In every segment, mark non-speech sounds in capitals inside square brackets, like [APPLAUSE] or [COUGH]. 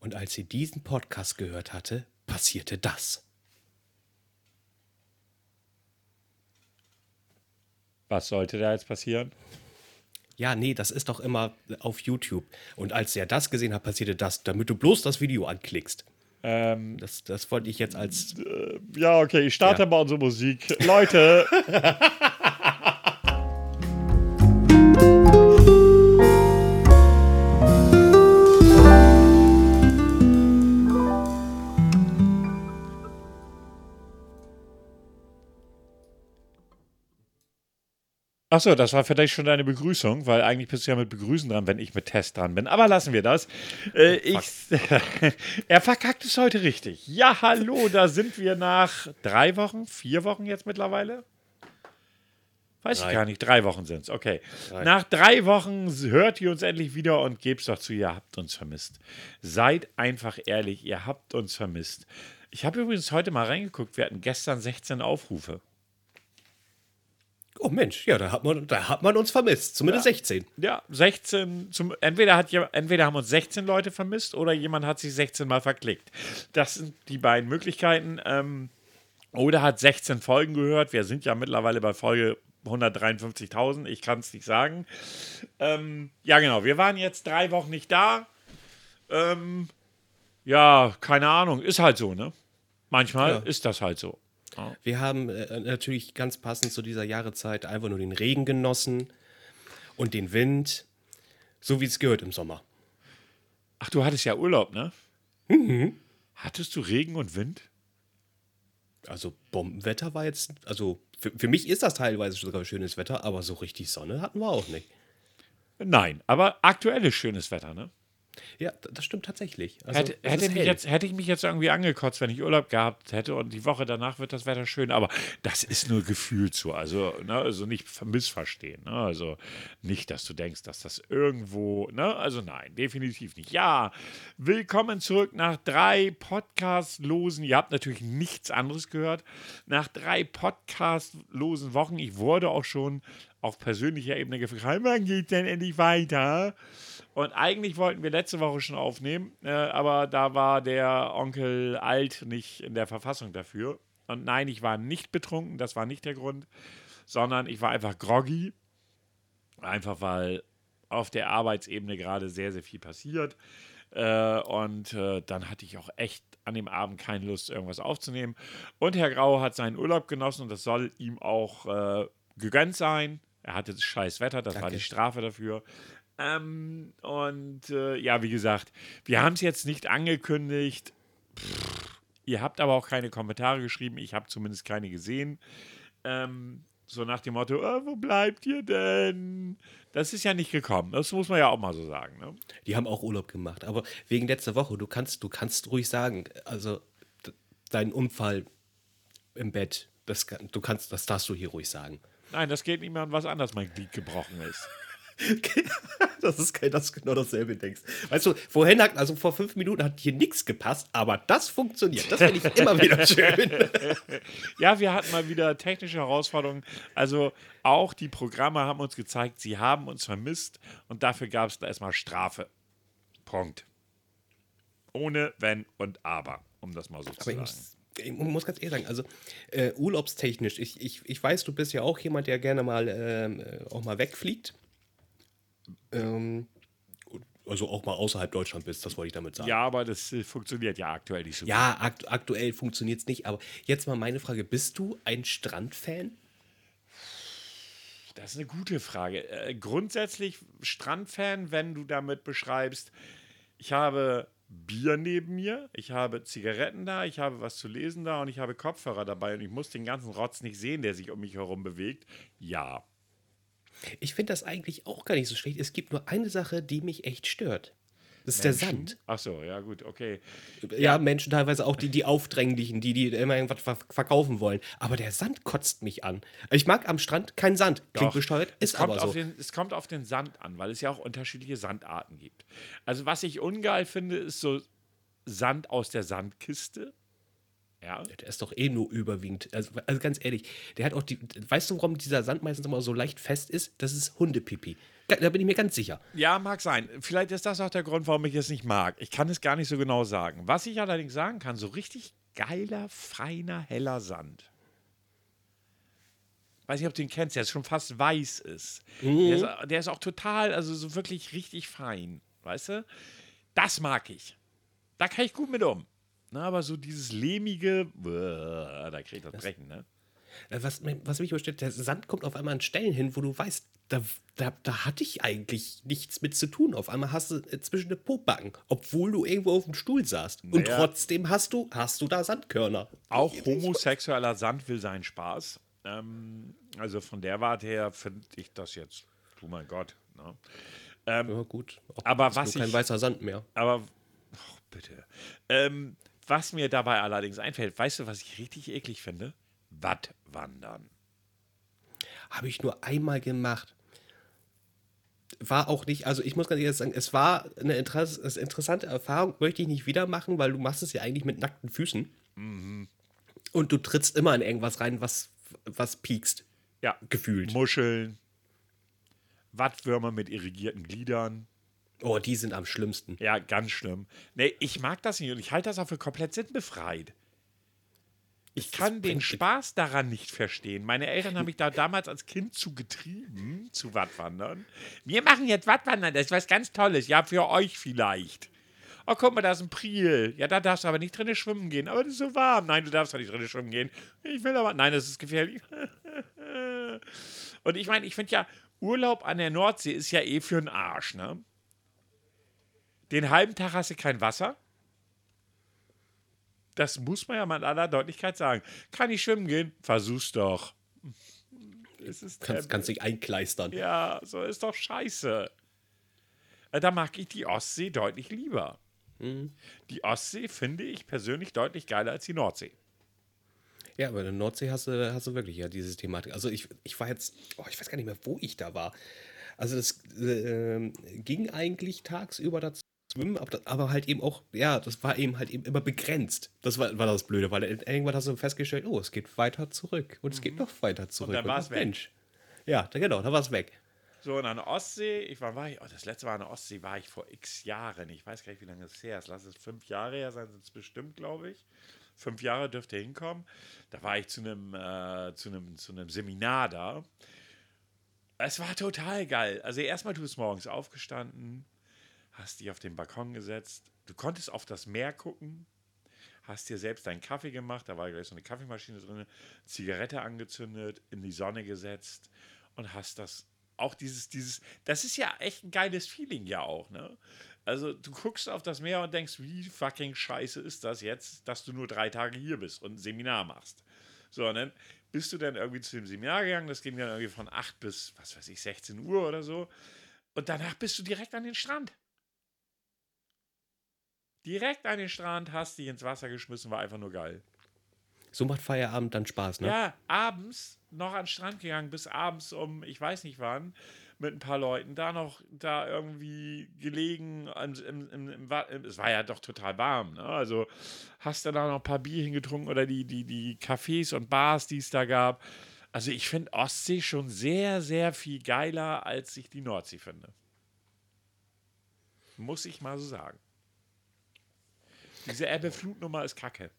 Und als sie diesen Podcast gehört hatte, passierte das. Was sollte da jetzt passieren? Ja, nee, das ist doch immer auf YouTube. Und als er das gesehen hat, passierte das, damit du bloß das Video anklickst. Ähm, Das, das wollte ich jetzt als. ja, okay, ich starte Ja. mal unsere Musik. Leute. [LAUGHS] Achso, das war vielleicht schon deine Begrüßung, weil eigentlich bist du ja mit Begrüßen dran, wenn ich mit Test dran bin. Aber lassen wir das. Äh, ich, [LAUGHS] er verkackt es heute richtig. Ja, hallo, da sind wir nach drei Wochen, vier Wochen jetzt mittlerweile. Weiß Drei. ich gar nicht, drei Wochen sind es, okay. Nach drei Wochen hört ihr uns endlich wieder und gebt's doch zu, ihr habt uns vermisst. Seid einfach ehrlich, ihr habt uns vermisst. Ich habe übrigens heute mal reingeguckt, wir hatten gestern 16 Aufrufe. Oh Mensch, ja, da hat man, da hat man uns vermisst. Zumindest 16. Ja, 16, zum, entweder, hat, entweder haben uns 16 Leute vermisst oder jemand hat sich 16 Mal verklickt. Das sind die beiden Möglichkeiten. Ähm, oder hat 16 Folgen gehört. Wir sind ja mittlerweile bei Folge 153.000. Ich kann es nicht sagen. Ähm, ja, genau. Wir waren jetzt drei Wochen nicht da. Ähm, ja, keine Ahnung. Ist halt so, ne? Manchmal Ja. ist das halt so. Wir haben äh, natürlich ganz passend zu dieser Jahreszeit einfach nur den Regen genossen und den Wind, so wie es gehört im Sommer. Ach, du hattest ja Urlaub, ne? Mhm. Hattest du Regen und Wind? Also Bombenwetter war jetzt, also für, für mich ist das teilweise sogar schönes Wetter, aber so richtig Sonne hatten wir auch nicht. Nein, aber aktuelles schönes Wetter, ne? Ja, das stimmt tatsächlich. Also, Hätte, hätte, mich jetzt, hätte ich mich jetzt irgendwie angekotzt, wenn ich Urlaub gehabt hätte und die Woche danach wird das Wetter schön, aber das ist nur gefühlt so. Also, ne, also nicht ver- missverstehen. Ne? Also nicht, dass du denkst, dass das irgendwo, ne? Also nein, definitiv nicht. Ja, willkommen zurück nach drei podcastlosen, ihr habt natürlich nichts anderes gehört, nach drei podcastlosen Wochen. Ich wurde auch schon auf persönlicher Ebene gefragt, wann geht denn endlich weiter? Und eigentlich wollten wir letzte Woche schon aufnehmen, äh, aber da war der Onkel alt nicht in der Verfassung dafür. Und nein, ich war nicht betrunken, das war nicht der Grund, sondern ich war einfach groggy. Einfach weil auf der Arbeitsebene gerade sehr, sehr viel passiert. Äh, und äh, dann hatte ich auch echt an dem Abend keine Lust, irgendwas aufzunehmen. Und Herr Grau hat seinen Urlaub genossen und das soll ihm auch äh, gegönnt sein. Er hatte scheiß Wetter, das war Danke. die Strafe dafür. Ähm, und äh, ja, wie gesagt, wir haben es jetzt nicht angekündigt. Pff, ihr habt aber auch keine Kommentare geschrieben. Ich habe zumindest keine gesehen. Ähm, so nach dem Motto, äh, wo bleibt ihr denn? Das ist ja nicht gekommen. Das muss man ja auch mal so sagen. Ne? Die haben auch Urlaub gemacht, aber wegen letzter Woche, du kannst, du kannst ruhig sagen, also dein Unfall im Bett, das, du kannst, das darfst du hier ruhig sagen. Nein, das geht nicht mehr an was anderes, mein Glied gebrochen ist. Das ist kein, dass du genau dasselbe denkst. Weißt du, vorhin hat, also vor fünf Minuten hat hier nichts gepasst, aber das funktioniert. Das finde ich [LAUGHS] immer wieder schön. Ja, wir hatten mal wieder technische Herausforderungen. Also auch die Programme haben uns gezeigt, sie haben uns vermisst und dafür gab es da erstmal Strafe. Punkt. Ohne Wenn und Aber, um das mal so zu Aber ich sagen. ich muss ganz ehrlich sagen, also äh, urlaubstechnisch, ich, ich, ich weiß, du bist ja auch jemand, der gerne mal ähm, äh, auch mal wegfliegt. Ähm, also auch mal außerhalb Deutschland bist, das wollte ich damit sagen. Ja, aber das äh, funktioniert ja aktuell nicht so gut. Ja, akt aktuell funktioniert es nicht, aber jetzt mal meine Frage: Bist du ein Strandfan? Das ist eine gute Frage. Äh, grundsätzlich Strandfan, wenn du damit beschreibst, ich habe Bier neben mir, ich habe Zigaretten da, ich habe was zu lesen da und ich habe Kopfhörer dabei und ich muss den ganzen Rotz nicht sehen, der sich um mich herum bewegt. Ja. Ich finde das eigentlich auch gar nicht so schlecht. Es gibt nur eine Sache, die mich echt stört. Das ist der Sand. Ach so, ja gut, okay. Ja, Menschen teilweise auch die, die Aufdränglichen, die, die immer irgendwas ver verkaufen wollen. Aber der Sand kotzt mich an. Ich mag am Strand keinen Sand. Klingt Doch. besteuert, es ist kommt aber auf so. Den, es kommt auf den Sand an, weil es ja auch unterschiedliche Sandarten gibt. Also was ich ungeil finde, ist so Sand aus der Sandkiste. Ja. Der ist doch eh nur überwiegend. Also, also ganz ehrlich, der hat auch die. Weißt du, warum dieser Sand meistens immer so leicht fest ist? Das ist Hundepipi. Da, bin ich mir ganz sicher. Ja, mag sein. Vielleicht ist das auch der Grund, warum ich es nicht mag. Ich kann es gar nicht so genau sagen. Was ich allerdings sagen kann, so richtig geiler, feiner, heller Sand. Weiß nicht, ob du ihn kennst, der schon fast weiß ist. Der, ist der ist auch total, also so wirklich richtig fein. Weißt du? Das mag ich. Da kann ich gut mit um. Na, aber so dieses lehmige, da krieg ich das Brechen, ne? Äh, Was, was mich überstellt, der Sand kommt auf einmal an Stellen hin, wo du weißt, da, da, da hatte ich eigentlich nichts mit zu tun. Auf einmal hast du äh, zwischen den Pobacken, obwohl du irgendwo auf dem Stuhl saßt. Und Naja. trotzdem hast du, hast du da Sandkörner. Auch homosexueller Sand will seinen Spaß. Ähm, also von der Warte her finde ich das jetzt, du mein Gott. Ne? Ja, gut. Auch Aber ist was kein ich- weißer Sand mehr. Aber, oh, bitte. Ähm, was mir dabei allerdings einfällt, weißt du, was ich richtig eklig finde? Wattwandern. Habe ich nur einmal gemacht. War auch nicht, also ich muss ganz ehrlich sagen, es war eine Interess interessante Erfahrung, möchte ich nicht wieder machen, weil du machst es ja eigentlich mit nackten Füßen. Und du trittst immer in irgendwas rein, was, was piekst, Ja. gefühlt. Muscheln, Wattwürmer mit irrigierten Gliedern. Oh, die sind am schlimmsten. Ja, ganz schlimm. Nee, ich mag das nicht und ich halte das auch für komplett sinnbefreit. Ich kann den Spaß daran nicht verstehen. Meine Eltern haben mich da damals als Kind zu getrieben, zu Wattwandern. Wir machen jetzt Wattwandern, das ist was ganz Tolles. Ja, für euch vielleicht. Oh, guck mal, da ist ein Priel. Ja, da darfst du aber nicht drinnen schwimmen gehen. Aber das ist so warm. Nein, du darfst da nicht drinnen schwimmen gehen. Ich will aber. Nein, das ist gefährlich. [LAUGHS] Und ich meine, ich finde ja, Urlaub an der Nordsee ist ja eh für den Arsch, ne? Den halben Tag hast du kein Wasser. Das muss man ja mal in aller Deutlichkeit sagen. Kann ich schwimmen gehen? Versuch's doch. Es ist Kannst, kannst dich einkleistern. ja, so ist doch scheiße. Äh, Da mag ich die Ostsee deutlich lieber. Die Ostsee finde ich persönlich deutlich geiler als die Nordsee. Ja, aber in der Nordsee hast du, hast du wirklich ja diese Thematik. Also ich, ich war jetzt, oh, ich weiß gar nicht mehr, wo ich da war. Also das äh, ähm, ging eigentlich tagsüber dazu schwimmen, aber, halt eben auch, ja, das war eben halt eben immer begrenzt. Das war, war das Blöde, weil irgendwann hast du festgestellt, oh, es geht weiter zurück und es geht noch weiter zurück. dann war's ach, weg. Mensch. Ja, da, genau, da war es weg. So, und an der Ostsee, ich war, war ich, oh, das letzte Mal an der Ostsee war ich vor x Jahren. Ich weiß gar nicht, wie lange es her ist. Lass es fünf Jahre her sein, sind es bestimmt, glaube ich. Fünf Jahre dürfte hinkommen. Da war ich zu einem, äh, zu einem, zu einem Seminar da. Es war total geil. Also erstmal, du bist morgens aufgestanden, hast dich auf den Balkon gesetzt. Du konntest auf das Meer gucken, hast dir selbst deinen Kaffee gemacht. Da war gleich so eine Kaffeemaschine drin, Zigarette angezündet, in die Sonne gesetzt und hast das auch dieses, dieses, das ist ja echt ein geiles Feeling ja auch, ne? Also du guckst auf das Meer und denkst, wie fucking scheiße ist das jetzt, dass du nur drei Tage hier bist und ein Seminar machst. So, und dann bist du dann irgendwie zu dem Seminar gegangen, das ging dann irgendwie von 8 bis, was weiß ich, 16 Uhr oder so. Und danach bist du direkt an den Strand. Direkt an den Strand, hast dich ins Wasser geschmissen, war einfach nur geil. So macht Feierabend dann Spaß, ne? Ja, abends noch an den Strand gegangen, bis abends um, ich weiß nicht wann, mit ein paar Leuten, da noch, da irgendwie gelegen, im, im, im, es war ja doch total warm, ne? also hast dann da noch ein paar Bier hingetrunken oder die, die, die Cafés und Bars, die es da gab. Also ich finde Ostsee schon sehr, sehr viel geiler, als ich die Nordsee finde. Muss ich mal so sagen. Diese Ebbe-Flut-Nummer ist kacke.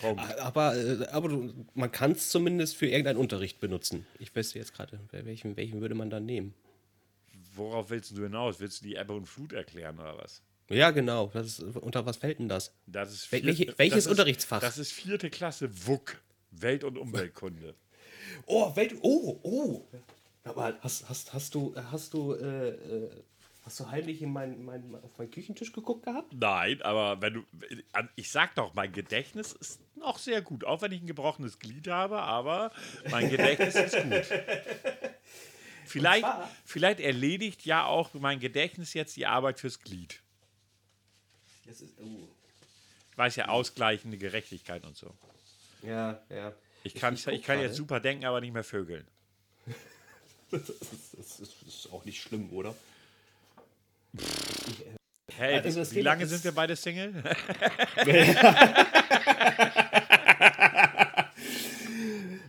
Warum? Aber, äh, aber du, man kann es zumindest für irgendeinen Unterricht benutzen. Ich weiß jetzt gerade, welchen, welchen würde man dann nehmen? Worauf willst du hinaus? Willst du die Ebbe und Flut erklären oder was? Ja, genau. Ist, unter was fällt denn das? Das ist vierte- welche- welches das ist, Unterrichtsfach? Das ist vierte Klasse WUK, Welt- und Umweltkunde. Oh, Welt. Oh, oh. Aber hast, hast, hast du, hast du, äh, äh, hast du heimlich in mein, mein, auf meinen Küchentisch geguckt gehabt? Nein, aber wenn du. Ich sag doch, mein Gedächtnis ist noch sehr gut. Auch wenn ich ein gebrochenes Glied habe, aber mein Gedächtnis ist gut. [LAUGHS] Vielleicht, vielleicht erledigt ja auch mein Gedächtnis jetzt die Arbeit fürs Glied. Das ist, oh. Ich weiß ja, ausgleichende Gerechtigkeit und so. Ja, ja. Ich kann, ich, guck kann jetzt super denken, aber nicht mehr vögeln. [LAUGHS] Das ist, das ist auch nicht schlimm, oder? Ich, hey, also wie lange sind wir beide Single? [LAUGHS]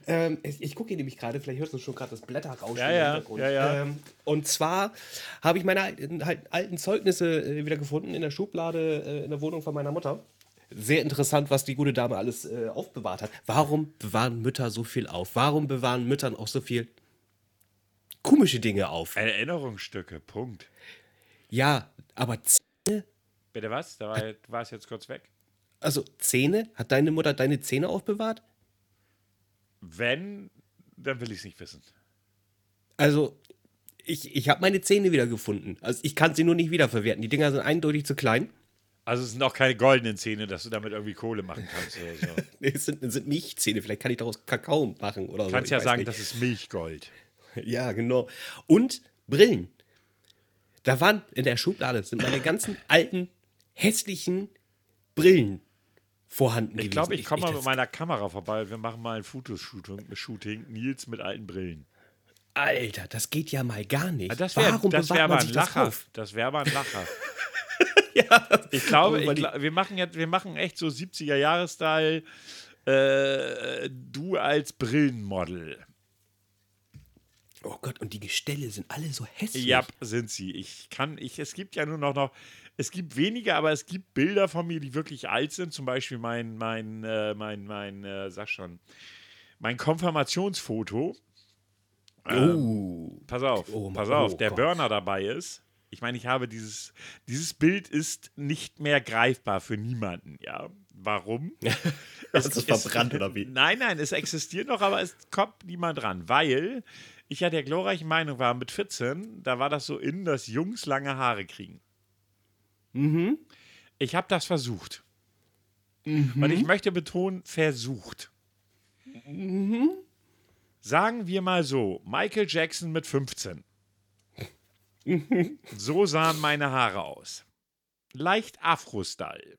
Ähm, ich, ich gucke hier nämlich gerade, vielleicht hörst du schon gerade das Blätterrauschen ja, im Hintergrund. Ja, ja. Ähm, und zwar habe ich meine alten, halt alten Zeugnisse äh, wieder gefunden in der Schublade äh, in der Wohnung von meiner Mutter. Sehr interessant, was die gute Dame alles äh, aufbewahrt hat. Warum bewahren Mütter so viel auf? Warum bewahren Müttern auch so viel komische Dinge auf? Erinnerungsstücke, Punkt. Ja, aber Z Bitte was? Da war, du warst jetzt kurz weg. also Zähne? Hat deine Mutter deine Zähne aufbewahrt? Wenn, dann will ich es nicht wissen. Also, ich, ich habe meine Zähne wieder gefunden. Also, ich kann sie nur nicht wiederverwerten. Die Dinger sind eindeutig zu klein. Also es sind auch keine goldenen Zähne, dass du damit irgendwie Kohle machen kannst oder so. [LAUGHS] Nee, es sind, es sind Milchzähne. Vielleicht kann ich daraus Kakao machen oder so. Du kannst ja sagen, nicht. das ist Milchgold. [LAUGHS] Ja, genau. Und Brillen. Da waren in der Schublade sind meine ganzen alten, hässlichen Brillen vorhanden Ich gewesen. glaube, ich komme mal mit meiner Kamera vorbei. Wir machen mal ein Fotoshooting. Shooting. Nils mit alten Brillen. Alter, das geht ja mal gar nicht. Das wäre Warum das wär bewahrt man ein sich das auf? Das wäre aber ein Lacher. [LAUGHS] Ja, Ich glaube, ich weil die- gla- wir, machen jetzt, wir machen echt so 70er-Jahre-Style. Äh, du als Brillenmodel. Oh Gott, und die Gestelle sind alle so hässlich. Ja, sind sie. Ich kann, ich, es gibt ja nur noch, noch, es gibt wenige, aber es gibt Bilder von mir, die wirklich alt sind. Zum Beispiel mein, mein, äh, mein, mein, äh, sag schon, mein Konfirmationsfoto. Oh. Pass auf, Oh, pass oh auf, der Gott. Burner dabei ist. Ich meine, ich habe dieses, dieses Bild ist nicht mehr greifbar für niemanden, ja. Warum? [LAUGHS] Du es verbrannt oder wie? Nein, nein, es existiert noch, aber es kommt niemand ran, weil ich ja der glorreichen Meinung war, mit 14, da war das so in, dass Jungs lange Haare kriegen. Mhm. Ich habe das versucht. Und ich möchte betonen, versucht. Sagen wir mal so, Michael Jackson mit 15. [LAUGHS] So sahen meine Haare aus. Leicht Afro-Style.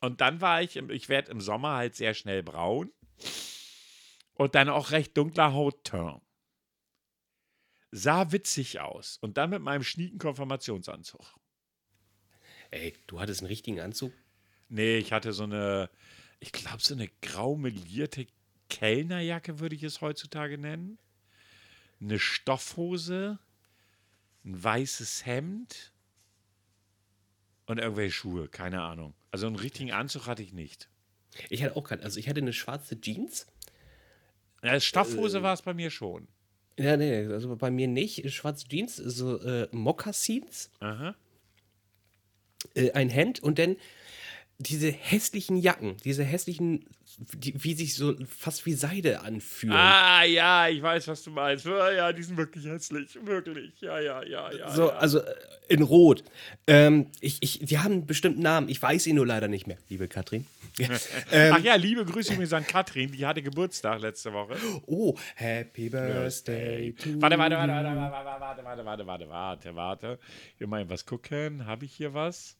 Und dann war ich, im, ich werde im Sommer halt sehr schnell braun. Und dann auch recht dunkler Hautton. Sah witzig aus. Und dann mit meinem schnieken Konfirmationsanzug. Ey, du hattest einen richtigen Anzug? Nee, ich hatte so eine, ich glaube, so eine grau melierte Kellnerjacke, würde ich es heutzutage nennen. Eine Stoffhose, ein weißes Hemd und irgendwelche Schuhe, keine Ahnung. Also einen richtigen Anzug hatte ich nicht. Ich hatte auch keinen. Also ich hatte eine schwarze Jeans. Ja, Stoffhose war es bei mir schon. Ja, nee, also bei mir nicht. Schwarze Jeans, so äh, Mokassins, Aha. äh, ein Hemd und dann diese hässlichen Jacken, diese hässlichen, die, wie sich so fast wie Seide anfühlen. Ah, ja, ich weiß, was du meinst. Ja, die sind wirklich hässlich. Wirklich. Ja, ja, ja, ja. so, ja. also äh, in Rot. Ähm, ich, ich, die haben einen bestimmten Namen. Ich weiß ihn nur leider nicht mehr, liebe Katrin. [LAUGHS] Ach ja, liebe Grüße übrigens an Katrin, die hatte Geburtstag letzte Woche. Oh, Happy Birthday to Warte, warte, warte, warte, warte, warte, warte, warte, warte, warte, warte. Wir mal was gucken. Habe ich hier was?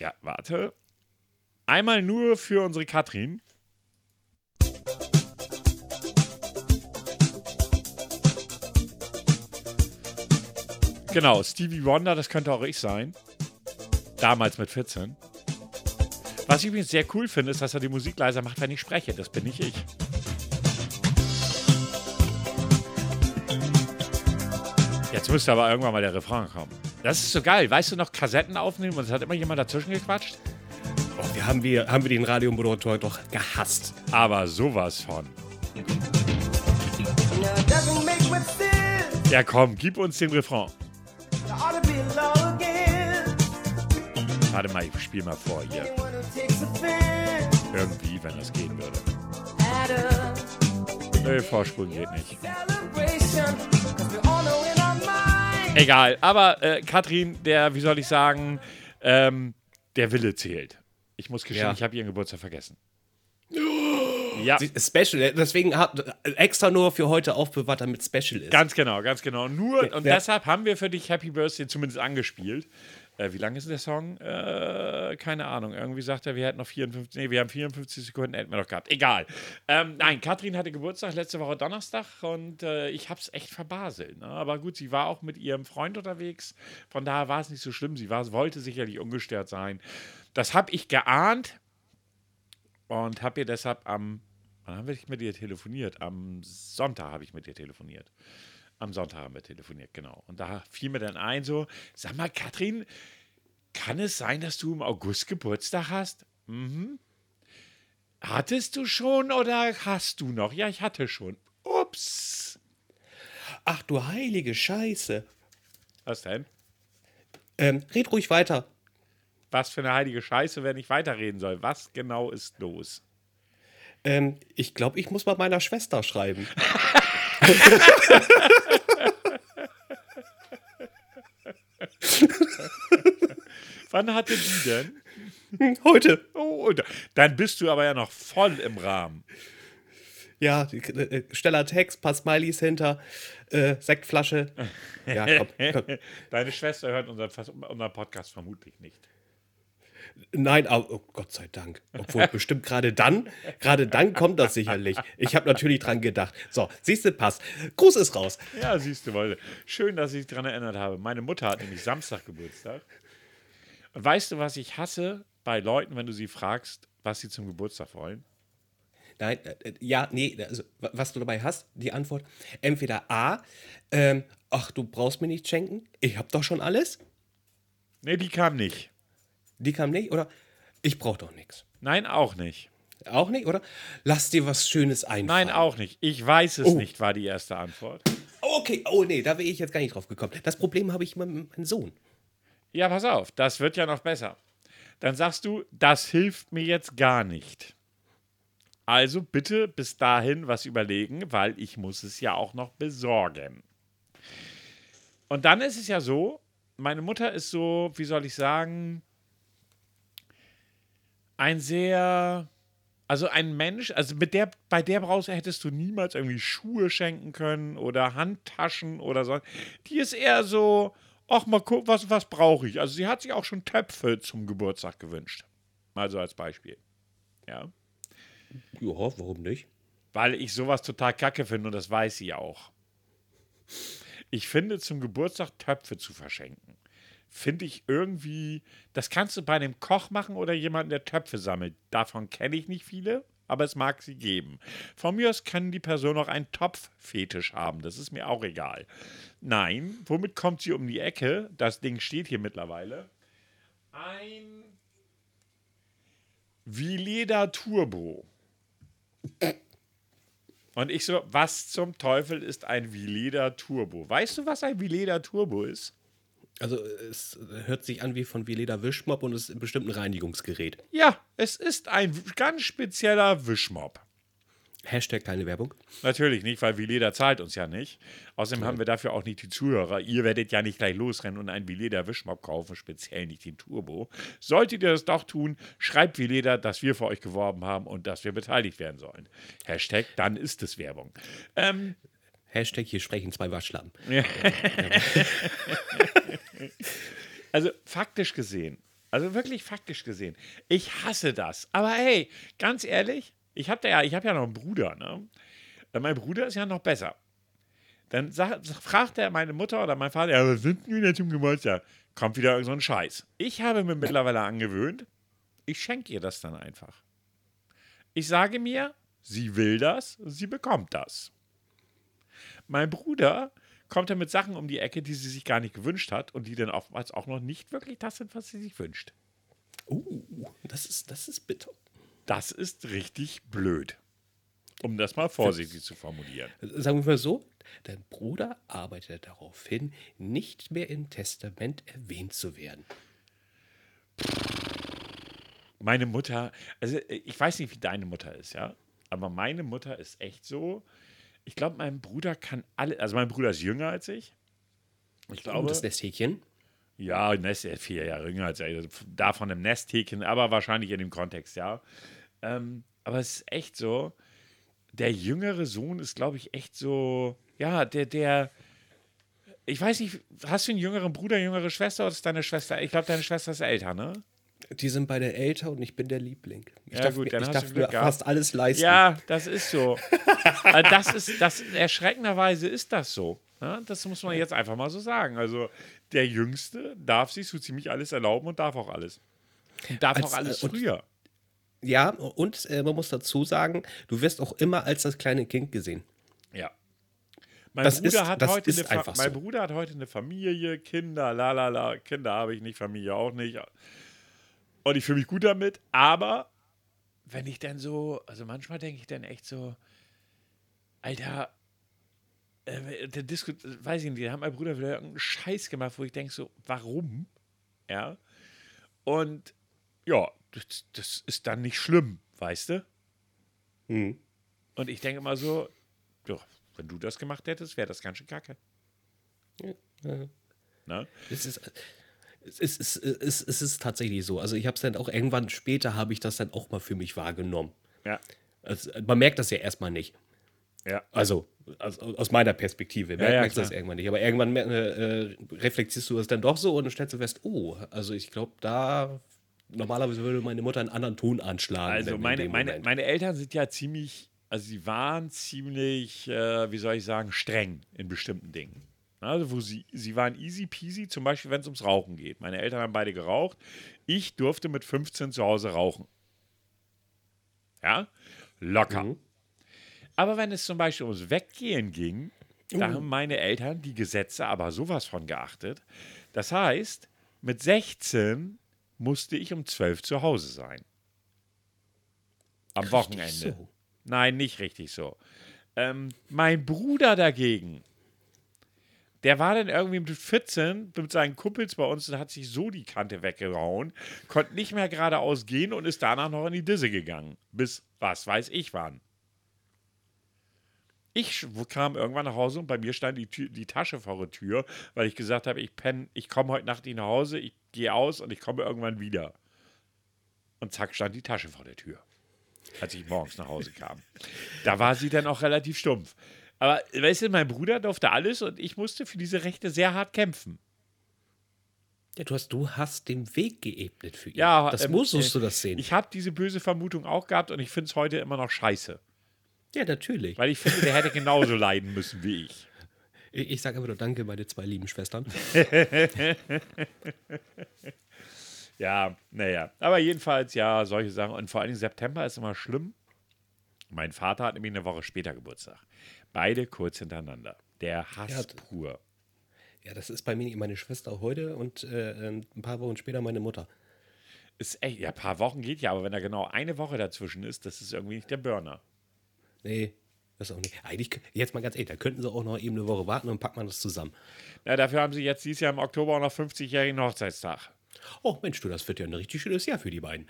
Ja, warte. Einmal nur für unsere Katrin. Genau, Stevie Wonder, das könnte auch ich sein. Damals mit 14. Was ich übrigens sehr cool finde, ist, dass er die Musik leiser macht, wenn ich spreche. Das bin nicht ich. Jetzt müsste aber irgendwann mal der Refrain kommen. Das ist so geil. Weißt du noch, Kassetten aufnehmen und es hat immer jemand dazwischen gequatscht? Haben, wir, haben wir den Radiomoderator doch gehasst. Aber sowas von. Ja, komm, gib uns den Refrain. Warte mal, ich spiel mal vor hier. Irgendwie, wenn das gehen würde. Nee, vorspulen geht nicht. Egal, aber äh, Katrin, der, wie soll ich sagen, ähm, der Wille zählt. Ich muss gestehen, Ja. ich habe ihren Geburtstag vergessen. [GASPS] Ja, Sie- Special, deswegen hat extra nur für heute aufbewahrt, damit Special ist. ganz genau, ganz genau. Nur, und ja. deshalb haben wir für dich Happy Birthday zumindest angespielt. Äh, wie lang ist der Song? Äh, keine Ahnung. Irgendwie sagt er, wir hätten noch 54, nee, wir haben 54 Sekunden, hätten wir noch gehabt. Egal. Ähm, nein, Katrin hatte Geburtstag letzte Woche Donnerstag und äh, ich habe es echt verbaselt. Ne? Aber gut, sie war auch mit ihrem Freund unterwegs. Von daher war es nicht so schlimm. Sie war, wollte sicherlich ungestört sein. Das habe ich geahnt und habe ihr deshalb am, Wann haben wir mit dir telefoniert? Am Sonntag habe ich mit dir telefoniert. Am Sonntag haben wir telefoniert, genau. Und da fiel mir dann ein, so, sag mal, Katrin, kann es sein, dass du im August Geburtstag hast? Mhm. Hattest du schon oder hast du noch? Ja, ich hatte schon. Ups. Ach du heilige Scheiße. Was denn? Ähm, red ruhig weiter. Was für eine heilige Scheiße, wenn ich weiterreden soll. Was genau ist los? Ähm, ich glaube, ich muss mal meiner Schwester schreiben. [LAUGHS] Wann hatte die denn? Hm, Heute. Oh, dann bist du aber ja noch voll im Rahmen. Ja, die- äh, schneller Text, paar Smileys hinter, äh, Sektflasche. [LAUGHS] Ja, komm, komm. Deine Schwester hört unseren, unseren Podcast vermutlich nicht. Nein, aber oh, Gott sei Dank. Obwohl [LAUGHS] bestimmt gerade dann, gerade dann kommt das sicherlich. Ich habe natürlich dran gedacht. So, siehst du, passt. Gruß ist raus. Ja, siehst du mal. Schön, dass ich dich daran erinnert habe. Meine Mutter hat nämlich Samstag Geburtstag. Und weißt du, was ich hasse bei Leuten, wenn du sie fragst, was sie zum Geburtstag wollen? Nein, äh, ja, nee, also, wa- was du dabei hast, die Antwort. Entweder A, ähm, ach, du brauchst mir nichts schenken, ich hab doch schon alles. Nee, die kam nicht. Die kam nicht, oder ich brauch doch nichts. Nein, auch nicht. Auch nicht, oder? Lass dir was Schönes einfallen. Nein, auch nicht. Ich weiß es Oh. nicht, war die erste Antwort. Okay, oh nee, da wäre ich jetzt gar nicht drauf gekommen. Das Problem habe ich mit meinem Sohn. Ja, pass auf, das wird ja noch besser. Dann sagst du, das hilft mir jetzt gar nicht. Also bitte bis dahin was überlegen, weil ich muss es ja auch noch besorgen. Und dann ist es ja so, meine Mutter ist so, wie soll ich sagen, ein sehr, also ein Mensch, also mit der, bei der brauchst, hättest du niemals irgendwie Schuhe schenken können oder Handtaschen oder so. Die ist eher so, ach mal gucken, was, was brauche ich? Also sie hat sich auch schon Töpfe zum Geburtstag gewünscht. Mal so als Beispiel. Ja. Ja, warum nicht? Weil ich sowas total kacke finde und das weiß sie auch. Ich finde, zum Geburtstag Töpfe zu verschenken, finde ich irgendwie, das kannst du bei einem Koch machen oder jemanden, der Töpfe sammelt. Davon kenne ich nicht viele, aber es mag sie geben. Von mir aus kann die Person auch einen Topffetisch haben, das ist mir auch egal. Nein, womit kommt sie um die Ecke? Das Ding steht hier mittlerweile. Ein Vileda Turbo. Und ich so, was zum Teufel ist ein Vileda Turbo? Weißt du, was ein Vileda Turbo ist? Also es hört sich an wie von Vileda Wischmopp und es ist bestimmt ein Reinigungsgerät. Ja, es ist ein ganz spezieller Wischmopp. Hashtag keine Werbung. Natürlich nicht, weil Vileda zahlt uns ja nicht. Außerdem haben wir dafür auch nicht die Zuhörer. Ihr werdet ja nicht gleich losrennen und einen Vileda Wischmopp kaufen, speziell nicht den Turbo. Solltet ihr das doch tun, schreibt Vileda, dass wir für euch geworben haben und dass wir beteiligt werden sollen. Hashtag, dann ist es Werbung. Ähm, Hashtag hier sprechen zwei Waschlappen. [LAUGHS] Also faktisch gesehen, also wirklich faktisch gesehen, ich hasse das. Aber hey, ganz ehrlich, ich habe ja, ich hab ja noch einen Bruder, ne? Äh, Mein Bruder ist ja noch besser. Dann sag, fragt er meine Mutter oder mein Vater, ja, was sind denn wieder zum Geburtstag? Kommt wieder irgend so ein Scheiß. Ich habe mir mittlerweile angewöhnt, ich schenke ihr das dann einfach. Ich sage mir, sie will das, sie bekommt das. Mein Bruder kommt dann mit Sachen um die Ecke, die sie sich gar nicht gewünscht hat und die dann oftmals auch noch nicht wirklich das sind, was sie sich wünscht. Uh, das ist, das ist bitter. Das ist richtig blöd. Um das mal vorsichtig zu formulieren. Sagen wir mal so, dein Bruder arbeitet darauf hin, nicht mehr im Testament erwähnt zu werden. Meine Mutter, also äh, ich weiß nicht, wie deine Mutter ist, ja, aber meine Mutter ist echt so. Ich glaube, mein Bruder kann alle, also mein Bruder ist jünger als ich. Ich Oh, glaube, das Nesthäkchen. Ja, Nest, ist vier Jahre jünger als er. Davon im Nesthäkchen, aber wahrscheinlich in dem Kontext, ja. Ähm, aber es ist echt so, der jüngere Sohn ist, glaube ich, echt so, ja, der, der, ich weiß nicht, hast du einen jüngeren Bruder, jüngere Schwester oder ist deine Schwester? Ich glaube, deine Schwester ist älter, ne? Die sind beide älter und ich bin der Liebling. Ich Ja, darf, gut, mir, dann ich hast darf mir fast alles leisten. Ja, das ist so. [LAUGHS] Äh, das ist, das, erschreckenderweise ist das so. Ja, das muss man jetzt einfach mal so sagen. Also, der Jüngste darf sich so ziemlich alles erlauben und darf auch alles. Und darf Als- auch alles und- früher. Ja, und äh, man muss dazu sagen, du wirst auch immer als das kleine Kind gesehen. Ja. Mein, Das Bruder, ist- hat heute eine Fa- mein so. Bruder hat heute eine Familie, Kinder, la la la. Kinder habe ich nicht, Familie auch nicht. Und ich fühle mich gut damit. Aber wenn ich dann so, also manchmal denke ich dann echt so, Alter, äh, der Disco, weiß ich nicht, da hat mein Bruder wieder irgendeinen Scheiß gemacht, wo ich denke so, warum? Ja. Und ja, das, das ist dann nicht schlimm, weißt du? Mhm. Und ich denke immer so, ja, wenn du das gemacht hättest, wäre das ganz schön kacke. Ja. Ne? Es ist, es ist, es ist, es ist tatsächlich so. Also ich habe es dann auch irgendwann später, habe ich das dann auch mal für mich wahrgenommen. Ja. Also, man merkt das ja erstmal nicht. Ja. Also aus, aus meiner Perspektive merkt ja, man das irgendwann nicht. Aber irgendwann äh, äh, reflektierst du das dann doch so und stellst du fest, oh, also ich glaube, da normalerweise würde meine Mutter einen anderen Ton anschlagen. Also meine, meine, meine Eltern sind ja ziemlich, also sie waren ziemlich, äh, wie soll ich sagen, streng in bestimmten Dingen. Also wo sie, sie waren easy peasy, zum Beispiel wenn es ums Rauchen geht. Meine Eltern haben beide geraucht. Ich durfte mit 15 zu Hause rauchen. Ja, locker. Mhm. Aber wenn es zum Beispiel ums Weggehen ging, da haben meine Eltern die Gesetze aber sowas von geachtet. Das heißt, mit 16 musste ich um 12 zu Hause sein. Am Wochenende. so. Nein, nicht richtig so. Ähm, mein Bruder dagegen, der war dann irgendwie mit 14 mit seinen Kumpels bei uns und hat sich so die Kante weggehauen, konnte nicht mehr geradeaus gehen und ist danach noch in die Disse gegangen. Bis was weiß ich wann. Ich kam irgendwann nach Hause und bei mir stand die, Tür, die Tasche vor der Tür, weil ich gesagt habe, ich penn, ich komme heute Nacht nicht nach Hause, ich gehe aus und ich komme irgendwann wieder. Und zack stand die Tasche vor der Tür, als ich morgens nach Hause kam. Da war sie dann auch relativ stumpf. Aber weißt du, mein Bruder durfte alles und ich musste für diese Rechte sehr hart kämpfen. Ja, du, hast, du hast den Weg geebnet für ihn. Ja, das ähm, musstest äh, du das sehen. Ich habe diese böse Vermutung auch gehabt und ich finde es heute immer noch scheiße. ja, natürlich. Weil ich finde, der hätte genauso leiden müssen wie ich. Ich, ich sage einfach nur Danke, meine zwei lieben Schwestern. [LAUGHS] Ja, naja. Aber jedenfalls, ja, solche Sachen. Und vor allen Dingen September ist immer schlimm. Mein Vater hat nämlich eine Woche später Geburtstag. Beide kurz hintereinander. Der Hass Ja, pur. Ja, das ist bei mir meine Schwester heute und äh, ein paar Wochen später meine Mutter. Ist echt, ja, ein paar Wochen geht ja, aber wenn da genau eine Woche dazwischen ist, das ist irgendwie nicht der Burner. Nee, das auch nicht. Eigentlich, jetzt mal ganz ehrlich, da könnten sie auch noch eben eine Woche warten und packt man das zusammen. Na, dafür haben sie jetzt dieses Jahr im Oktober auch noch 50-jährigen Hochzeitstag. Oh Mensch, du, das wird ja ein richtig schönes Jahr für die beiden.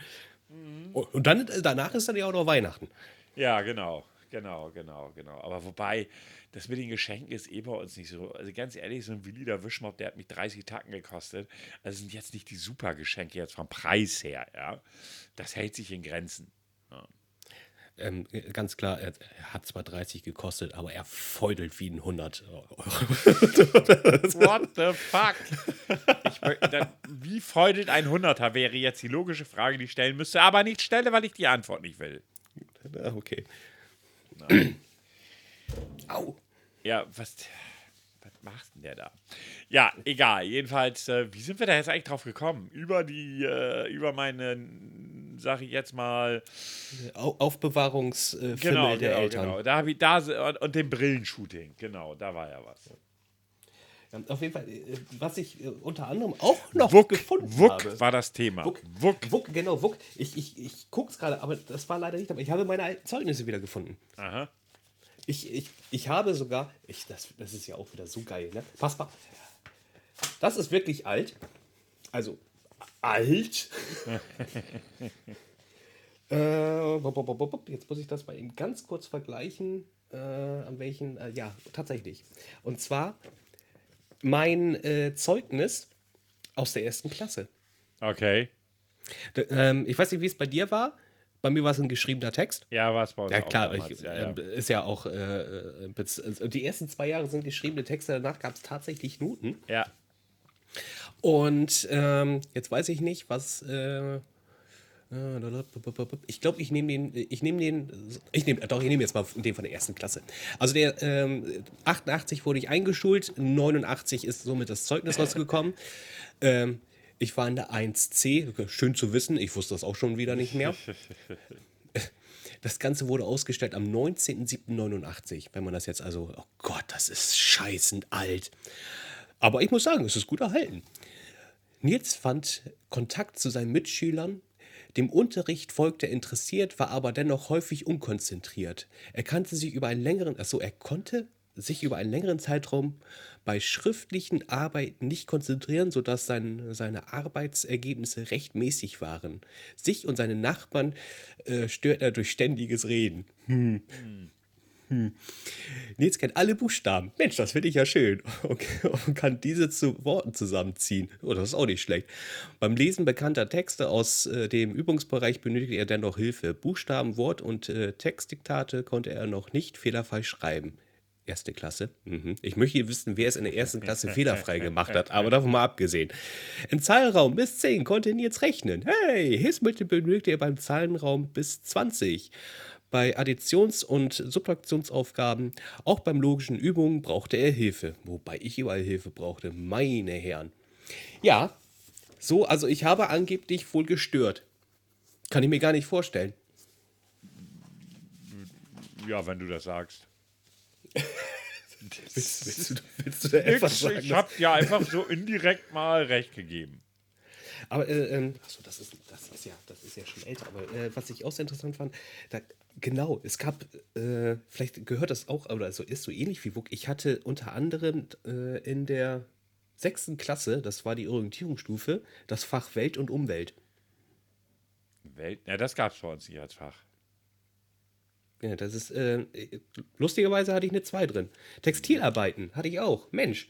Mhm. Und, und dann, äh, danach ist dann ja auch noch Weihnachten. Ja, genau, genau, genau, genau. Aber wobei, das mit den Geschenken ist eh bei uns nicht so. Also ganz ehrlich, so ein Willi der Wischmopp, der hat mich 30 Tacken gekostet. Also sind jetzt nicht die super Geschenke jetzt vom Preis her, ja. Das hält sich in Grenzen. Ähm, äh, ganz klar, er, hat zwar 30 gekostet, aber er feudelt wie ein 100 Euro. [LAUGHS] What the fuck? Ich, dann, wie feudelt ein Hunderter, wäre jetzt die logische Frage, die ich stellen müsste, aber nicht stelle, weil ich die Antwort nicht will. Ah, Au. Ja, was, was macht denn der da? Ja, egal. Jedenfalls, äh, wie sind wir da jetzt eigentlich drauf gekommen? Über die, äh, über meine, sag ich jetzt mal, Au Aufbewahrungsfilme genau, der genau, Eltern. genau. Da habe ich da und, und dem Brillenshooting. Genau, da war ja was. Auf jeden Fall, äh, was ich äh, unter anderem auch noch Wuck, gefunden Wuck habe. war das Thema. Wuck. Wuck. Wuck, genau, Wuck. Ich, ich, ich gucke es gerade, aber das war leider nicht dabei. Ich habe meine alten Zeugnisse wieder gefunden. Aha. Ich, ich, ich habe sogar, ich, das, das ist ja auch wieder so geil, ne? Pass mal. Das ist wirklich alt. Also, alt. [LAUGHS] äh, jetzt muss ich das mal eben ganz kurz vergleichen, äh, an welchen, äh, ja, tatsächlich. Und zwar mein äh, Zeugnis aus der ersten Klasse. Okay. D ähm, ich weiß nicht, wie es bei dir war. Bei mir war es ein geschriebener Text. Ja, war es bei uns Ja, auch klar, damals. ich, ja, ja. äh, ist ja auch. Äh, äh, also die ersten zwei Jahre sind geschriebene Texte, danach gab es tatsächlich Noten. ja. Und ähm, jetzt weiß ich nicht, was. Äh, ich glaube, ich nehme den, ich nehme den, ich nehme, doch, ich nehme jetzt mal den von der ersten Klasse. Also der ähm, 88 wurde ich eingeschult, 89 ist somit das Zeugnis rausgekommen. [LAUGHS] Ähm, Ich war in der 1C, schön zu wissen, ich wusste das auch schon wieder nicht mehr. [LAUGHS] Das Ganze wurde ausgestellt am 19.07.89. Wenn man das jetzt also, oh Gott, das ist scheißend alt. Aber ich muss sagen, es ist gut erhalten. Nils fand Kontakt zu seinen Mitschülern. Dem Unterricht folgte er interessiert, war aber dennoch häufig unkonzentriert. Er kannte sich über einen längeren, achso, er konnte sich über einen längeren Zeitraum bei schriftlichen Arbeiten nicht konzentrieren, sodass sein, seine Arbeitsergebnisse recht mäßig waren. Sich und seine Nachbarn äh, stört er durch ständiges Reden. Hm. Hm. Nils kennt alle Buchstaben. Mensch, das finde ich ja schön. [LAUGHS] Okay. Und kann diese zu Worten zusammenziehen. Oh, das ist auch nicht schlecht. Beim Lesen bekannter Texte aus äh, dem Übungsbereich benötigte er dennoch Hilfe. Buchstaben, Wort und äh, Textdiktate konnte er noch nicht fehlerfrei schreiben. Erste Klasse. Mhm. Ich möchte wissen, wer es in der ersten Klasse [LAUGHS] fehlerfrei gemacht hat, aber davon mal abgesehen. Im Zahlenraum bis 10 konnte Nils rechnen. Hey, Hilfsmittel benötigte er beim Zahlenraum bis 20. Bei Additions- und Subtraktionsaufgaben, auch beim logischen Übungen, brauchte er Hilfe. Wobei ich überall Hilfe brauchte, meine Herren. Ja, so, also ich habe angeblich wohl gestört. Kann ich mir gar nicht vorstellen. Ja, wenn du das sagst. [LAUGHS] Willst, willst, du, willst du da etwas sagen? ich habe dir einfach so indirekt mal recht gegeben. Aber äh, ähm, achso, das ist, das ist ja, das ist ja schon älter. Aber äh, was ich auch sehr interessant fand, da, genau, es gab, äh, vielleicht gehört das auch, oder so ist so ähnlich wie WUK. Ich hatte unter anderem äh, in der sechsten Klasse, das war die Orientierungsstufe, das Fach Welt und Umwelt. Welt, ja, das gab es bei uns nicht als Fach. Ja, das ist, äh, lustigerweise hatte ich eine 2 drin. Textilarbeiten hatte ich auch. Mensch.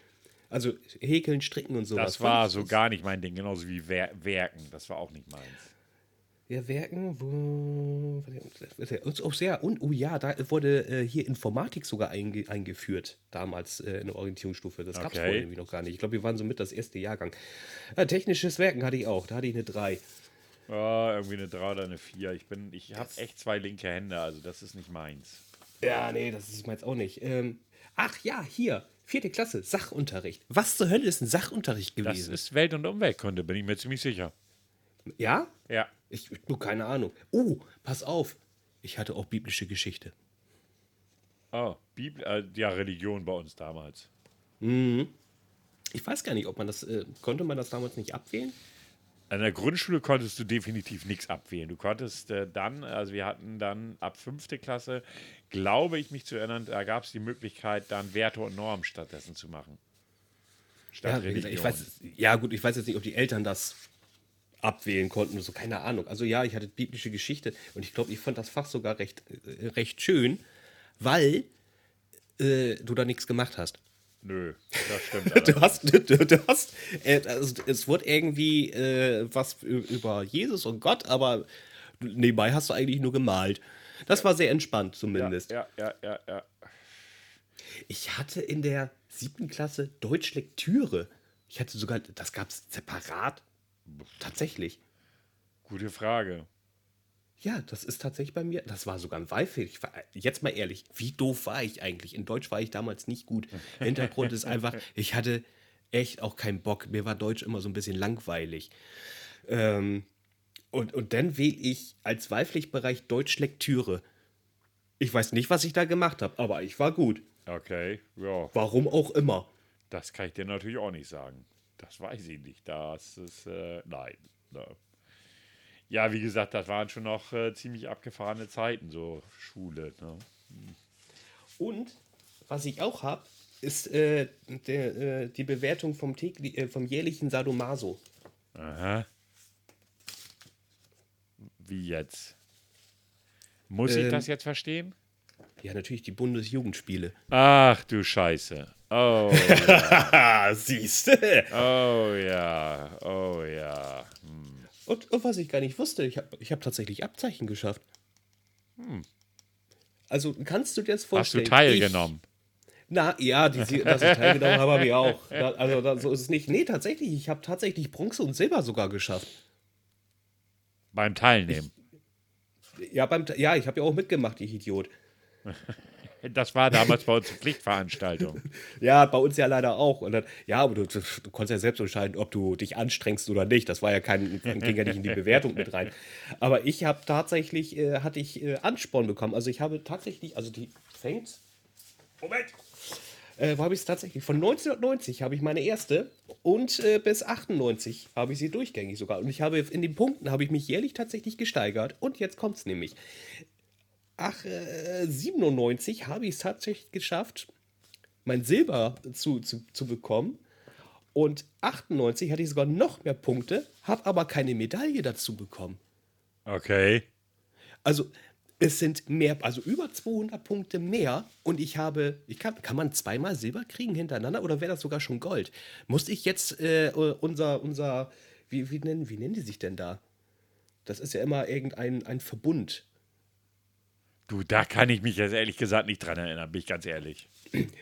Also häkeln, stricken und sowas. Das war so gar nicht mein Ding, genauso wie Wer Werken. Das war auch nicht meins. Ja, Werken, wo. Oh, sehr. Und, oh ja, da wurde äh, hier Informatik sogar einge, eingeführt, damals äh, in der Orientierungsstufe. Das gab es Okay. vorher irgendwie noch gar nicht. Ich glaube, wir waren so mit das erste Jahrgang. Ja, technisches Werken hatte ich auch, da hatte ich eine 3. Ja, irgendwie eine 3 oder eine 4. Ich bin, ich habe echt zwei linke Hände, also das ist nicht meins. Ja, nee, das ist meins auch nicht. Ähm, ach ja, hier, vierte Klasse, Sachunterricht. Was zur Hölle ist ein Sachunterricht Das gewesen? ist Welt- und Umweltkunde, bin ich mir ziemlich sicher. ja? Ja. Ich, du, keine Ahnung. Oh, pass auf. Ich hatte auch biblische Geschichte. Oh, Bibel, äh, ja, Religion bei uns damals. Ich weiß gar nicht, ob man das, äh, konnte man das damals nicht abwählen? An der Grundschule konntest du definitiv nichts abwählen. Du konntest äh, dann, also wir hatten dann ab fünfte Klasse, glaube ich mich zu erinnern, da gab es die Möglichkeit, dann Werte und Normen stattdessen zu machen. Statt Ja, ich weiß, ja, gut, ich weiß jetzt nicht, ob die Eltern das abwählen konnten so, keine Ahnung. Also ja, ich hatte biblische Geschichte und ich glaube, ich fand das Fach sogar recht, äh, recht schön, weil äh, du da nichts gemacht hast. Nö, das stimmt. [LAUGHS] Du hast, du, du hast, äh, also es wurde irgendwie äh, was über Jesus und Gott, aber nebenbei hast du eigentlich nur gemalt. Das war sehr entspannt zumindest. Ja, ja, ja, ja. Ich hatte in der siebten Klasse Deutschlektüre. Ich hatte sogar, das gab es separat. Tatsächlich. Gute Frage. Ja, das ist tatsächlich bei mir. Das war sogar ein Wahlfehler. Ich war, jetzt mal ehrlich, wie doof war ich eigentlich? In Deutsch war ich damals nicht gut. Hintergrund ist einfach, [LAUGHS] ich hatte echt auch keinen Bock. Mir war Deutsch immer so ein bisschen langweilig. Ähm, und, und dann wähle ich als Wahlpflichtbereich Deutschlektüre. Ich weiß nicht, was ich da gemacht habe, aber ich war gut. Okay, ja, Warum auch immer. das kann ich dir natürlich auch nicht sagen. Das weiß ich nicht. Das ist, äh, nein. Ne. Ja, wie gesagt, das waren schon noch äh, ziemlich abgefahrene Zeiten, so Schule. Ne? Und was ich auch habe, ist äh, der, äh, die Bewertung vom, tägli äh, vom jährlichen Sadomaso. Aha. Wie jetzt? Muss ich Ähm, das jetzt verstehen? Ja, natürlich die Bundesjugendspiele. Ach du Scheiße. Oh, Ah, [LAUGHS] siehst du. oh ja, oh ja. Und, und was ich gar nicht wusste, ich habe ich hab tatsächlich Abzeichen geschafft. Also kannst du dir das Hm. Hast du vorstellen? teilgenommen? Ich, na ja, die, dass ich teilgenommen habe, habe ich auch. Da, also da, so ist es nicht. Nee, tatsächlich, ich habe tatsächlich Bronze und Silber sogar geschafft. Beim Teilnehmen. Ja, beim, ja ich habe ja auch mitgemacht, ich Idiot. [LAUGHS] Das war damals bei uns eine Pflichtveranstaltung. [LAUGHS] Ja, bei uns ja leider auch. Und dann, ja, aber du, du konntest ja selbst entscheiden, ob du dich anstrengst oder nicht. Das war ja kein, ging ja nicht in die Bewertung mit rein. Aber ich habe tatsächlich, äh, hatte ich äh, Ansporn bekommen. Also ich habe tatsächlich, also die fängt. Moment! Äh, wo habe ich es tatsächlich? Von 1990 habe ich meine erste und äh, bis 98 habe ich sie durchgängig sogar. Und ich habe in den Punkten habe ich mich jährlich tatsächlich gesteigert. Und jetzt kommt es nämlich. Ach, äh, 97 habe ich es tatsächlich geschafft, mein Silber zu, zu, zu bekommen. Und 98 hatte ich sogar noch mehr Punkte, habe aber keine Medaille dazu bekommen. Okay. Also es sind mehr, also über 200 Punkte mehr und ich habe, ich kann, kann man zweimal Silber kriegen hintereinander oder wäre das sogar schon Gold? Musste ich jetzt äh, unser, unser, wie, wie, nennen, wie nennen die sich denn da? Das ist ja immer irgendein ein Verbund. Du, da kann ich mich jetzt ehrlich gesagt nicht dran erinnern, bin ich ganz ehrlich.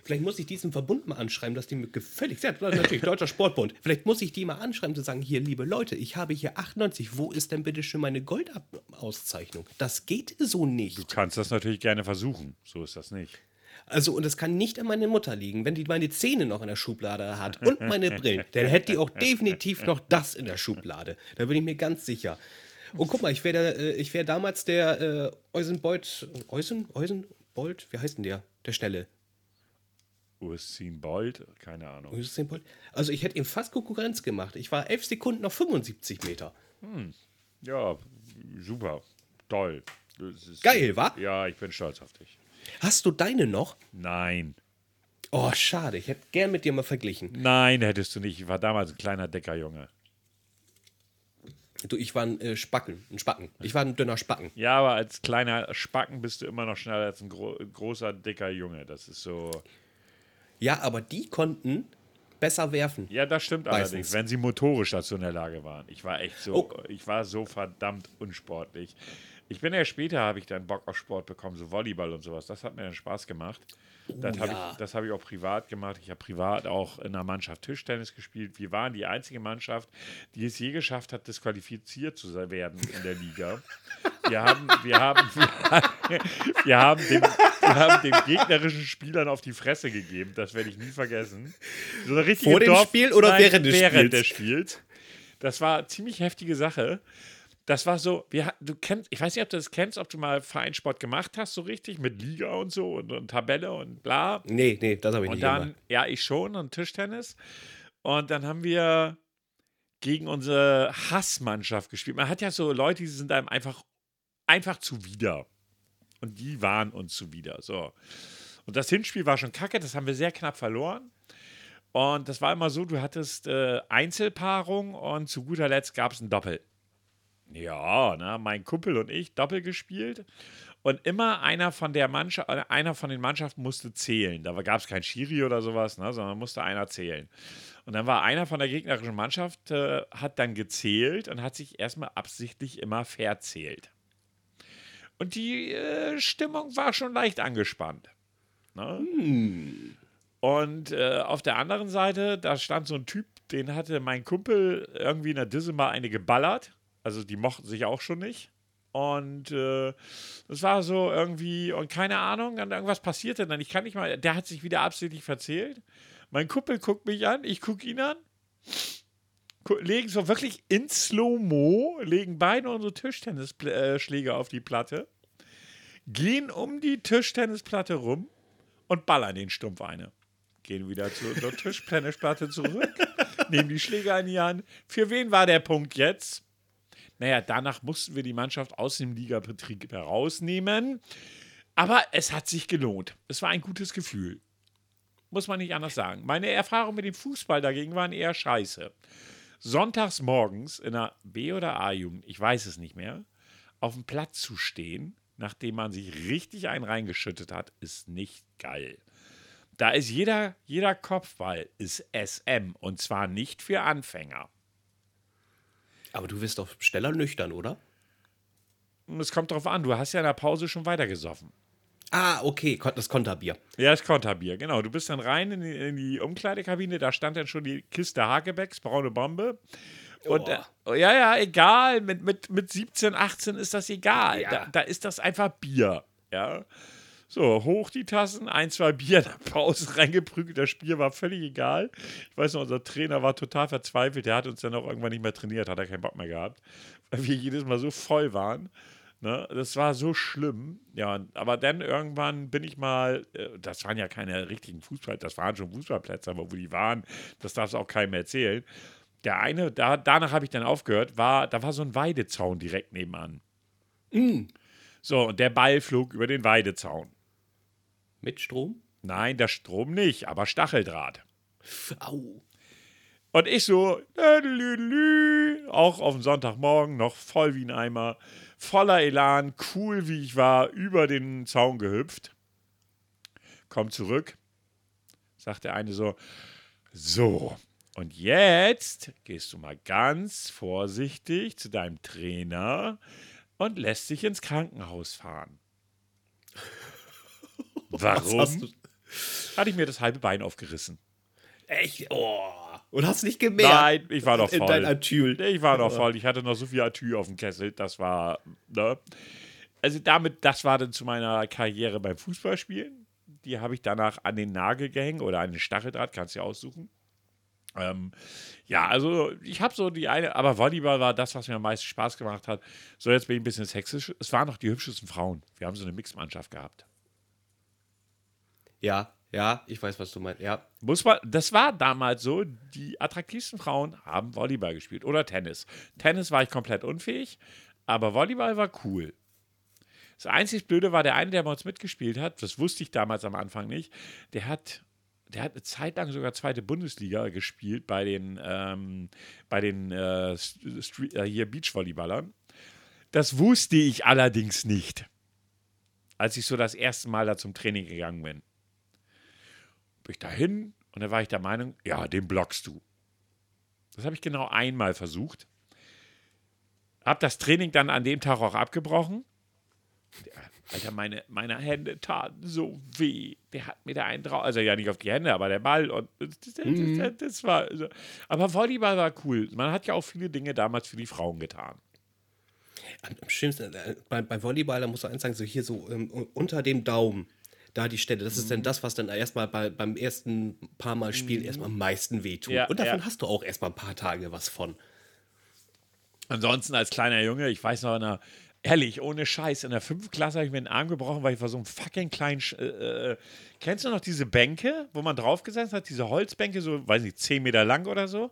Vielleicht muss ich diesen Verbund mal anschreiben, dass die mir gefällig sind. Natürlich, Deutscher Sportbund. Vielleicht muss ich die mal anschreiben, zu sagen: Hier, liebe Leute, ich habe hier 98. Wo ist denn bitte schon meine Goldauszeichnung? Das geht so Du nicht. kannst das natürlich gerne versuchen. So ist das nicht. Also, und es kann nicht an meine Mutter liegen, wenn die meine Zähne noch in der Schublade hat und meine Brillen. Dann hätte die auch definitiv noch das in der Schublade. Da bin ich mir ganz sicher. Und guck mal, ich wäre äh, ich wär damals der äh, Eusenbeut. Eusen? Eusenbold? Wie heißt denn der? Der Schnelle. Ursin Bolt, keine Ahnung. Eusenbold? Also, ich hätte ihm fast Konkurrenz gemacht. Ich war 11 Sekunden auf 75 Meter. Ja, super. Toll. Ist, Geil, wa? Ja, ich bin stolz auf dich. Hast du deine noch? Nein. Oh, schade. Ich hätte gern mit dir mal verglichen. Nein, hättest du nicht. Ich war damals ein kleiner, dicker Junge. Du, ich war ein äh, Spacken. Ein Spacken. Ich war ein dünner Spacken. Ja, aber als kleiner Spacken bist du immer noch schneller als ein gro großer, dicker Junge. Das ist so. Ja, aber die konnten besser werfen. Ja, das stimmt Meistens. allerdings, wenn sie motorisch dazu in der Lage waren. Ich war echt so, Oh. ich war so verdammt unsportlich. Ich bin ja später, habe ich dann Bock auf Sport bekommen, so Volleyball und sowas. Das hat mir dann Spaß gemacht. Das habe ja. ich, das habe ich auch privat gemacht. Ich habe privat auch in einer Mannschaft Tischtennis gespielt. Wir waren die einzige Mannschaft, die es je geschafft hat, disqualifiziert zu werden in der Liga. Wir haben, wir haben, [LAUGHS] wir haben, den, wir haben den gegnerischen Spielern auf die Fresse gegeben. Das werde ich nie vergessen. So Vor dem Dorf- Spiel oder während des während Spiels? des Spiels. Das war eine ziemlich heftige Sache. Das war so, wir, du kennst, ich weiß nicht, ob du das kennst, ob du mal Vereinssport gemacht hast, so richtig, mit Liga und so und, und Tabelle und bla. Nee, nee, das habe ich Und nicht dann, gemacht. ja, ich schon und Tischtennis. Und dann haben wir gegen unsere Hassmannschaft gespielt. Man hat ja so Leute, die sind einem einfach, einfach zuwider. Und die waren uns zuwider. So. Und das Hinspiel war schon kacke, das haben wir sehr knapp verloren. Und das war immer so, du hattest äh, Einzelpaarung und zu guter Letzt gab es ein Doppel. Ja, ne, mein Kumpel und ich Doppel gespielt. Und immer einer von der Mannschaft, äh, einer von den Mannschaften musste zählen. Da gab es kein Schiri oder sowas, ne, sondern musste einer zählen. Und dann war einer von der gegnerischen Mannschaft, äh, hat dann gezählt und hat sich erstmal absichtlich immer verzählt. Und die äh, Stimmung war schon leicht angespannt. Ne? Und äh, auf der anderen Seite, da stand so ein Typ, den hatte mein Kumpel irgendwie in der Disse mal eine geballert. Also die mochten sich auch schon nicht. Und äh, das war so irgendwie, und keine Ahnung, und irgendwas passierte dann. Ich kann nicht mal, der hat sich wieder absichtlich verzählt. Mein Kumpel guckt mich an, ich gucke ihn an. Legen so wirklich in Slow-Mo, legen beide unsere Tischtennisschläge auf die Platte, gehen um die Tischtennisplatte rum und ballern den Stumpf eine. Gehen wieder zur, Tischtennisplatte zurück, [LAUGHS] nehmen die Schläger in die Hand. Für wen war der Punkt jetzt? Naja, danach mussten wir die Mannschaft aus dem Ligabetrieb herausnehmen. Aber es hat sich gelohnt. Es war ein gutes Gefühl. Muss man nicht anders sagen. Meine Erfahrungen mit dem Fußball dagegen waren eher scheiße. Sonntags morgens in der B- oder A-Jugend, ich weiß es nicht mehr, auf dem Platz zu stehen, nachdem man sich richtig einen reingeschüttet hat, ist nicht geil. Da ist jeder, jeder Kopfball ist SM und zwar nicht für Anfänger. Aber du wirst doch schneller nüchtern, oder? Es kommt darauf an, du hast ja in der Pause schon weitergesoffen. Ah, okay, das Konterbier. Ja, das Konterbier, genau. Du bist dann rein in die, in die Umkleidekabine, da stand dann schon die Kiste Hakebecks, braune Bombe. Und äh, ja, ja, egal, mit, mit, mit 17, 18 ist das egal. Ja. Da, da ist das einfach Bier. Ja. So, hoch die Tassen, ein, zwei Bier der Pause [LAUGHS] reingeprügelt. Das Spiel war völlig egal. Ich weiß noch, unser Trainer war total verzweifelt. Der hat uns dann auch irgendwann nicht mehr trainiert, hat er keinen Bock mehr gehabt, weil wir jedes Mal so voll waren. Ne? Das war so schlimm. Ja, aber dann irgendwann bin ich mal, äh, das waren ja keine richtigen Fußball, das waren schon Fußballplätze, aber wo die waren, das darfst auch keinem erzählen. Der eine, da, danach habe ich dann aufgehört, war, da war so ein Weidezaun direkt nebenan. So, und der Ball flog über den Weidezaun. Mit Strom? Nein, der Strom nicht, aber Stacheldraht. Au. Und ich so, auch auf dem Sonntagmorgen noch voll wie ein Eimer, voller Elan, cool wie ich war, über den Zaun gehüpft. Komm zurück, sagt der eine so, so, und jetzt gehst du mal ganz vorsichtig zu deinem Trainer und lässt dich ins Krankenhaus fahren. Warum? Hatte ich mir das halbe Bein aufgerissen. Echt? Oh. Und hast nicht gemerkt? Nein, ich war noch In voll. dein Atyl. Ich war noch voll. Ich hatte noch so viel Atü auf dem Kessel. Das war, ne? Also damit, das war dann zu meiner Karriere beim Fußballspielen. Die habe ich danach an den Nagel gehängt oder an den Stacheldraht, kannst du dir aussuchen. Ähm, ja, also ich habe so die eine, aber Volleyball war das, was mir am meisten Spaß gemacht hat. So, jetzt bin ich ein bisschen sexisch. Es waren noch die hübschesten Frauen. Wir haben so eine Mixmannschaft gehabt. Ja, ja, ich weiß, was du meinst. Ja. Muss man, das war damals so, die attraktivsten Frauen haben Volleyball gespielt oder Tennis. Tennis war ich komplett unfähig, aber Volleyball war cool. Das einzig Blöde war, der eine, der bei uns mitgespielt hat, das wusste ich damals am Anfang nicht, der hat, der hat eine Zeit lang sogar zweite Bundesliga gespielt bei den, ähm, bei den äh, Street, äh, hier Beachvolleyballern. Das wusste ich allerdings nicht, als ich so das erste Mal da zum Training gegangen bin bin ich dahin und da war ich der Meinung, ja, den blockst du. Das habe ich genau einmal versucht. Hab das Training dann an dem Tag auch abgebrochen. Alter, meine, meine Hände taten so weh. Der hat mir da einen drauf. Also ja, nicht auf die Hände, aber der Ball. Und das, das, das, das war. so. Aber Volleyball war cool. Man hat ja auch viele Dinge damals für die Frauen getan. Am, schlimmsten, äh, bei, bei Volleyball, da musst du eins sagen, so hier so ähm, unter dem Daumen, da die Stelle, das Mhm. ist dann das, was dann erstmal bei, beim ersten paar Mal Spielen erstmal am meisten wehtut. Ja, Und davon ja. hast du auch erstmal ein paar Tage was von. Ansonsten als kleiner Junge, ich weiß noch, in der, ehrlich, ohne Scheiß, in der fünften Klasse habe ich mir den Arm gebrochen, weil ich war so ein fucking kleinen. Äh, äh, kennst du noch diese Bänke, wo man draufgesessen hat? Diese Holzbänke, so, weiß nicht, 10 Meter lang oder so?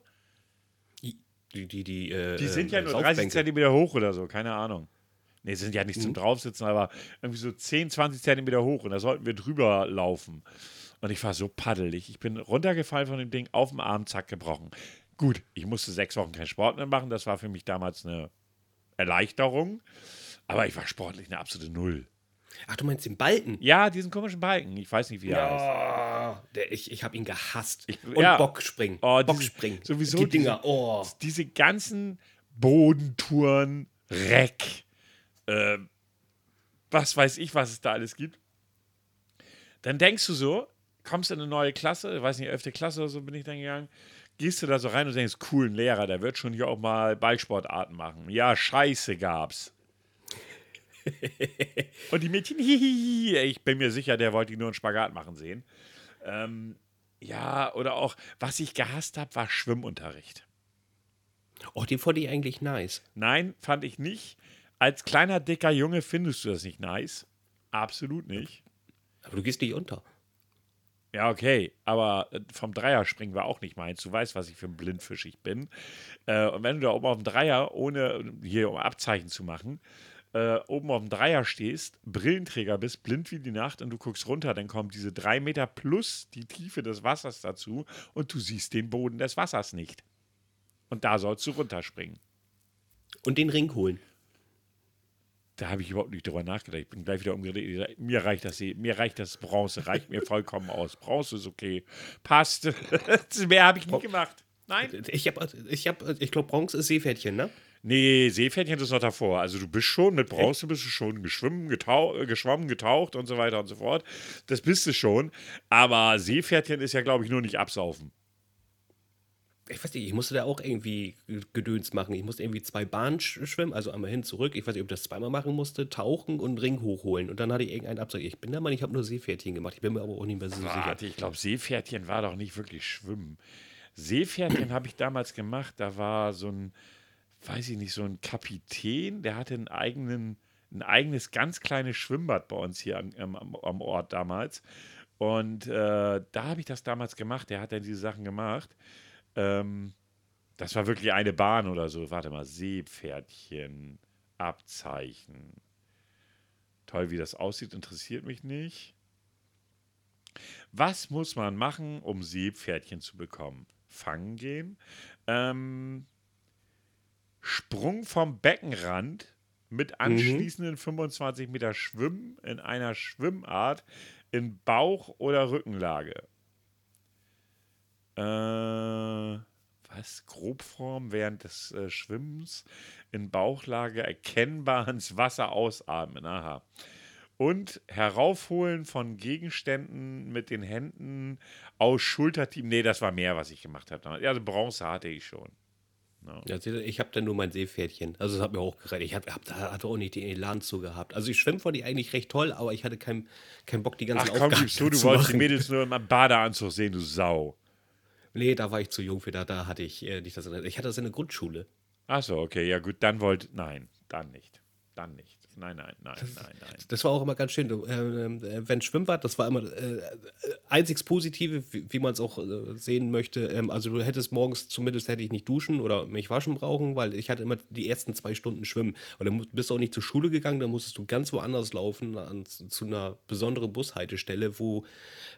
Die, die, die, äh, Die sind ja äh, nur 30 Saufbänke. Zentimeter hoch oder so, keine Ahnung. Nee, sind ja nicht zum Draufsitzen, aber irgendwie so 10, 20 Zentimeter hoch und da sollten wir drüber laufen. Und ich war so paddelig. Ich bin runtergefallen von dem Ding, auf dem Arm, zack, gebrochen. Gut, ich musste sechs Wochen keinen Sport mehr machen. Das war für mich damals eine Erleichterung. Aber ich war sportlich eine absolute Null. Ach, du meinst den Balken? Ja, diesen komischen Balken. Ich weiß nicht, wie er heißt. Ja, der, ich, ich habe ihn gehasst. Ich- Und ja. Bockspringen. Oh, diese- Bockspringen. sowieso Die Dinger. Oh. diese ganzen Bodentouren, Reck, äh, was weiß ich, was es da alles gibt. Dann denkst du so, kommst in eine neue Klasse, weiß nicht, 11. Klasse oder so bin ich dann gegangen, gehst du da so rein und denkst, coolen Lehrer, der wird schon hier auch mal Ballsportarten machen. Ja, scheiße gab's. [LAUGHS] und die Mädchen, hihihi, ich bin mir sicher, der wollte nur einen Spagat machen sehen. Ähm, ja, oder auch, was ich gehasst habe, war Schwimmunterricht. oh, den fand ich eigentlich nice. Nein, fand ich nicht. Als kleiner, dicker Junge findest du das nicht nice. Absolut nicht. Aber du gehst nicht unter. Ja, okay, aber äh, vom Dreierspringen war auch nicht meins. Du weißt, was ich für ein Blindfisch ich bin. Äh, und wenn du da oben auf dem Dreier, ohne hier um Abzeichen zu machen, äh, oben auf dem Dreier stehst, Brillenträger bist, blind wie die Nacht und du guckst runter, dann kommt diese drei Meter plus die Tiefe des Wassers dazu und du siehst den Boden des Wassers nicht. Und da sollst du runterspringen. Und den Ring holen. Da habe ich überhaupt nicht drüber nachgedacht. Ich bin gleich wieder umgedreht. Mir reicht das, mir reicht das Bronze, reicht mir vollkommen aus. Bronze ist okay. Passt. [LAUGHS] Mehr habe ich nicht gemacht. Nein. Ich habe, ich, hab, ich glaube, Bronze ist Seepferdchen, ne? Nee, Seepferdchen ist noch davor. Also du bist schon, mit Bronze bist du schon geschwommen, getau geschwommen, getaucht und so weiter und so fort. Das bist du schon. Aber Seepferdchen ist ja, glaube ich, nur nicht absaufen. Ich weiß nicht, ich musste da auch irgendwie Gedöns machen. Ich musste irgendwie zwei Bahnen sch- schwimmen, also einmal hin, zurück. Ich weiß nicht, ob ich das zweimal machen musste, tauchen und einen Ring hochholen. Und dann hatte ich irgendeinen Absag. Ich bin da mal, ich habe nur Seepferdchen gemacht. Ich bin mir aber auch nicht mehr so sicher. Warte, ich glaube, Seepferdchen war doch nicht wirklich Schwimmen. Seepferdchen habe ich damals gemacht. Da war so ein, weiß ich nicht, so ein Kapitän, der hatte einen eigenen, ein eigenes ganz kleines Schwimmbad bei uns hier am, am, am Ort damals. Und äh, da habe ich das damals gemacht. Der hat dann diese Sachen gemacht. Ähm, das war wirklich eine Bahn oder so. Warte mal, Seepferdchen, Abzeichen. Toll, wie das aussieht, interessiert mich nicht. Was muss man machen, um Seepferdchen zu bekommen? Fangen gehen. Ähm, Sprung vom Beckenrand mit anschließenden 25 Meter Schwimmen in einer Schwimmart in Bauch- oder Rückenlage. Äh, was? Grobform während des äh, Schwimmens in Bauchlage erkennbar ins Wasser ausatmen. Aha. Und heraufholen von Gegenständen mit den Händen aus Schulterteam. Nee, das war mehr, was ich gemacht habe. Ja, Also Bronze hatte ich schon. Ihr, ich habe dann nur mein Seepferdchen. Also, das hat mir auch gereicht. Ich hab, hab, da hatte auch nicht den Elan zu gehabt. Also, ich schwimme fand ich eigentlich recht toll, aber ich hatte keinen keinen Bock, die ganzen Ach komm, Aufgaben gibst du, [LAUGHS] du wolltest die. Mädels nur im Badeanzug sehen, du Sau. Nee, da war ich zu jung für. Da, da hatte ich äh, nicht das. Ich hatte das in der Grundschule. Ach so, okay, ja gut, dann wollt, nein, dann nicht. Dann nicht. Nein, nein, nein, nein, nein. Das war auch immer ganz schön. Du, äh, wenn Schwimmbad, das war immer äh, einziges Positive, wie, wie man es auch äh, sehen möchte. Ähm, also du hättest morgens zumindest hätte ich nicht duschen oder mich waschen brauchen, weil ich hatte immer die ersten zwei Stunden schwimmen. Und dann bist du auch nicht zur Schule gegangen, dann musstest du ganz woanders laufen, an, zu einer besonderen Bushaltestelle, wo,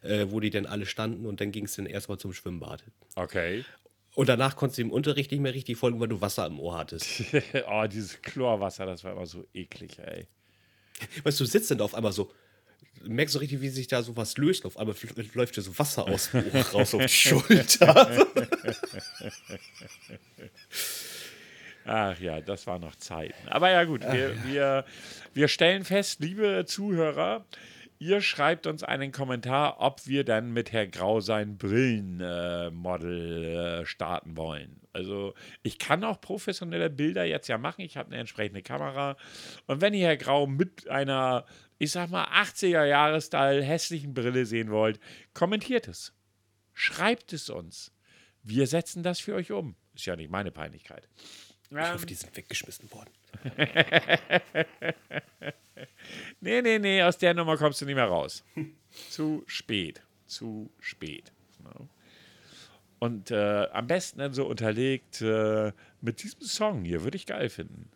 äh, wo die dann alle standen und dann ging es dann erstmal zum Schwimmbad. Okay. Und danach konntest du im Unterricht nicht mehr richtig folgen, weil du Wasser im Ohr hattest. [LAUGHS] oh, dieses Chlorwasser, das war immer so eklig, ey. Weißt du, du sitzt dann da auf einmal so, merkst so richtig, wie sich da so was löst. Auf einmal läuft dir so Wasser aus dem Ohr [LAUGHS] raus auf die Schulter. [LAUGHS] Ach ja, das waren noch Zeiten. Aber ja gut, wir, wir, wir stellen fest, liebe Zuhörer, ihr schreibt uns einen Kommentar, ob wir dann mit Herr Grau sein Brillenmodel äh, äh, starten wollen. Also ich kann auch professionelle Bilder jetzt ja machen. Ich habe eine entsprechende Kamera. Und wenn ihr Herr Grau mit einer, ich sag mal, 80er-Jahres-Style hässlichen Brille sehen wollt, kommentiert es. Schreibt es uns. Wir setzen das für euch um. Ist ja nicht meine Peinlichkeit. Ich hoffe, die sind weggeschmissen worden. [LAUGHS] Nee, nee, nee, aus der Nummer kommst du nicht mehr raus. [LAUGHS] Zu spät. Zu spät. No. Und äh, am besten dann so unterlegt äh, mit diesem Song hier, würde ich geil finden.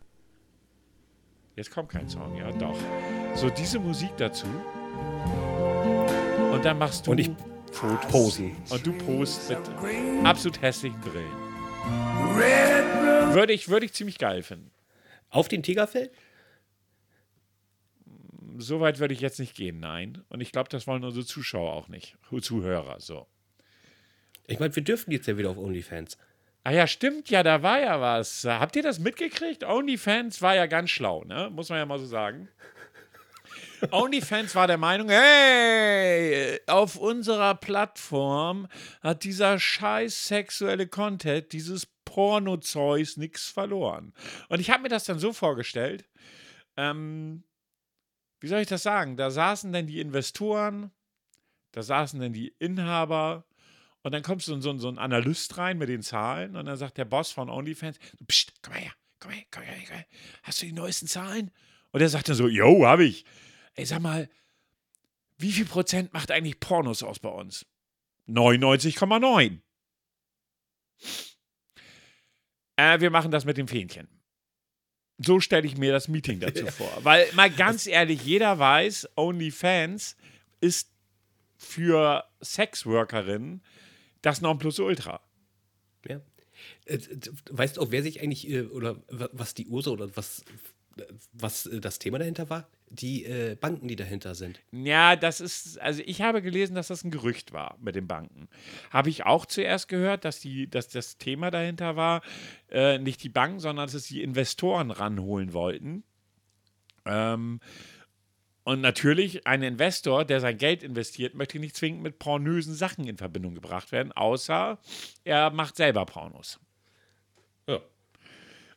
Jetzt kommt kein Song, ja, doch. So diese Musik dazu. Und dann machst du Und ich Fotos. Posen. Und du post mit absolut hässlichen Brillen. Würde ich, würde ich ziemlich geil finden. Auf den Tigerfell? So weit würde ich jetzt nicht gehen, nein. Und ich glaube, das wollen unsere Zuschauer auch nicht. Zuhörer, so. Ich meine, wir dürfen jetzt ja wieder auf OnlyFans. Ah ja, stimmt ja, da war ja was. Habt ihr das mitgekriegt? OnlyFans war ja ganz schlau, ne? Muss man ja mal so sagen. OnlyFans war der Meinung, hey, auf unserer Plattform hat dieser scheiß sexuelle Content, dieses Porno-Zeus nichts verloren. Und ich habe mir das dann so vorgestellt, ähm, wie soll ich das sagen? Da saßen dann die Investoren, da saßen dann die Inhaber und dann kommt so, so, so ein Analyst rein mit den Zahlen und dann sagt der Boss von OnlyFans, Psst, komm her, komm her, komm her, komm her. Hast du die neuesten Zahlen? Und er sagt dann so, yo, hab ich. Ey, sag mal, wie viel Prozent macht eigentlich Pornos aus bei uns? 99,9. Äh, wir machen das mit dem Fähnchen. So stelle ich mir das Meeting dazu [LAUGHS] vor. Weil, mal ganz ehrlich, jeder weiß, OnlyFans ist für Sexworkerinnen das Nonplusultra. Ja. Äh, Weißt du auch, wer sich eigentlich, äh, oder wa- was die Ursache oder was, was äh, das Thema dahinter war? Die äh, Banken, die dahinter sind. Ja, das ist, also ich habe gelesen, dass das ein Gerücht war mit den Banken. Habe ich auch zuerst gehört, dass, die, dass das Thema dahinter war, äh, nicht die Banken, sondern dass es die Investoren ranholen wollten. Ähm, Und natürlich, ein Investor, der sein Geld investiert, möchte nicht zwingend mit pornösen Sachen in Verbindung gebracht werden, außer er macht selber Pornos.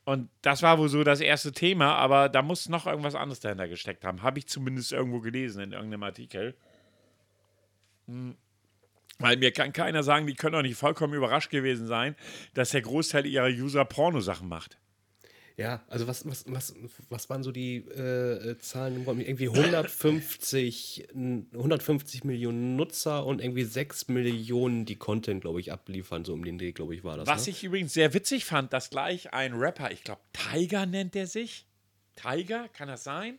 Und das war wohl so das erste Thema, aber da muss noch irgendwas anderes dahinter gesteckt haben. Habe ich zumindest irgendwo gelesen in irgendeinem Artikel. Hm. Weil mir kann keiner sagen, die können doch nicht vollkommen überrascht gewesen sein, dass der Großteil ihrer User Pornosachen macht. Ja, also was, was, was, was waren so die äh, Zahlen? Irgendwie 150, n- 150 Millionen Nutzer und irgendwie 6 Millionen, die Content, glaube ich, abliefern. So um den Dreh, glaube ich, war das. Was ne? ich übrigens sehr witzig fand, dass gleich ein Rapper, ich glaube Tiger nennt der sich. Tiger, kann das sein?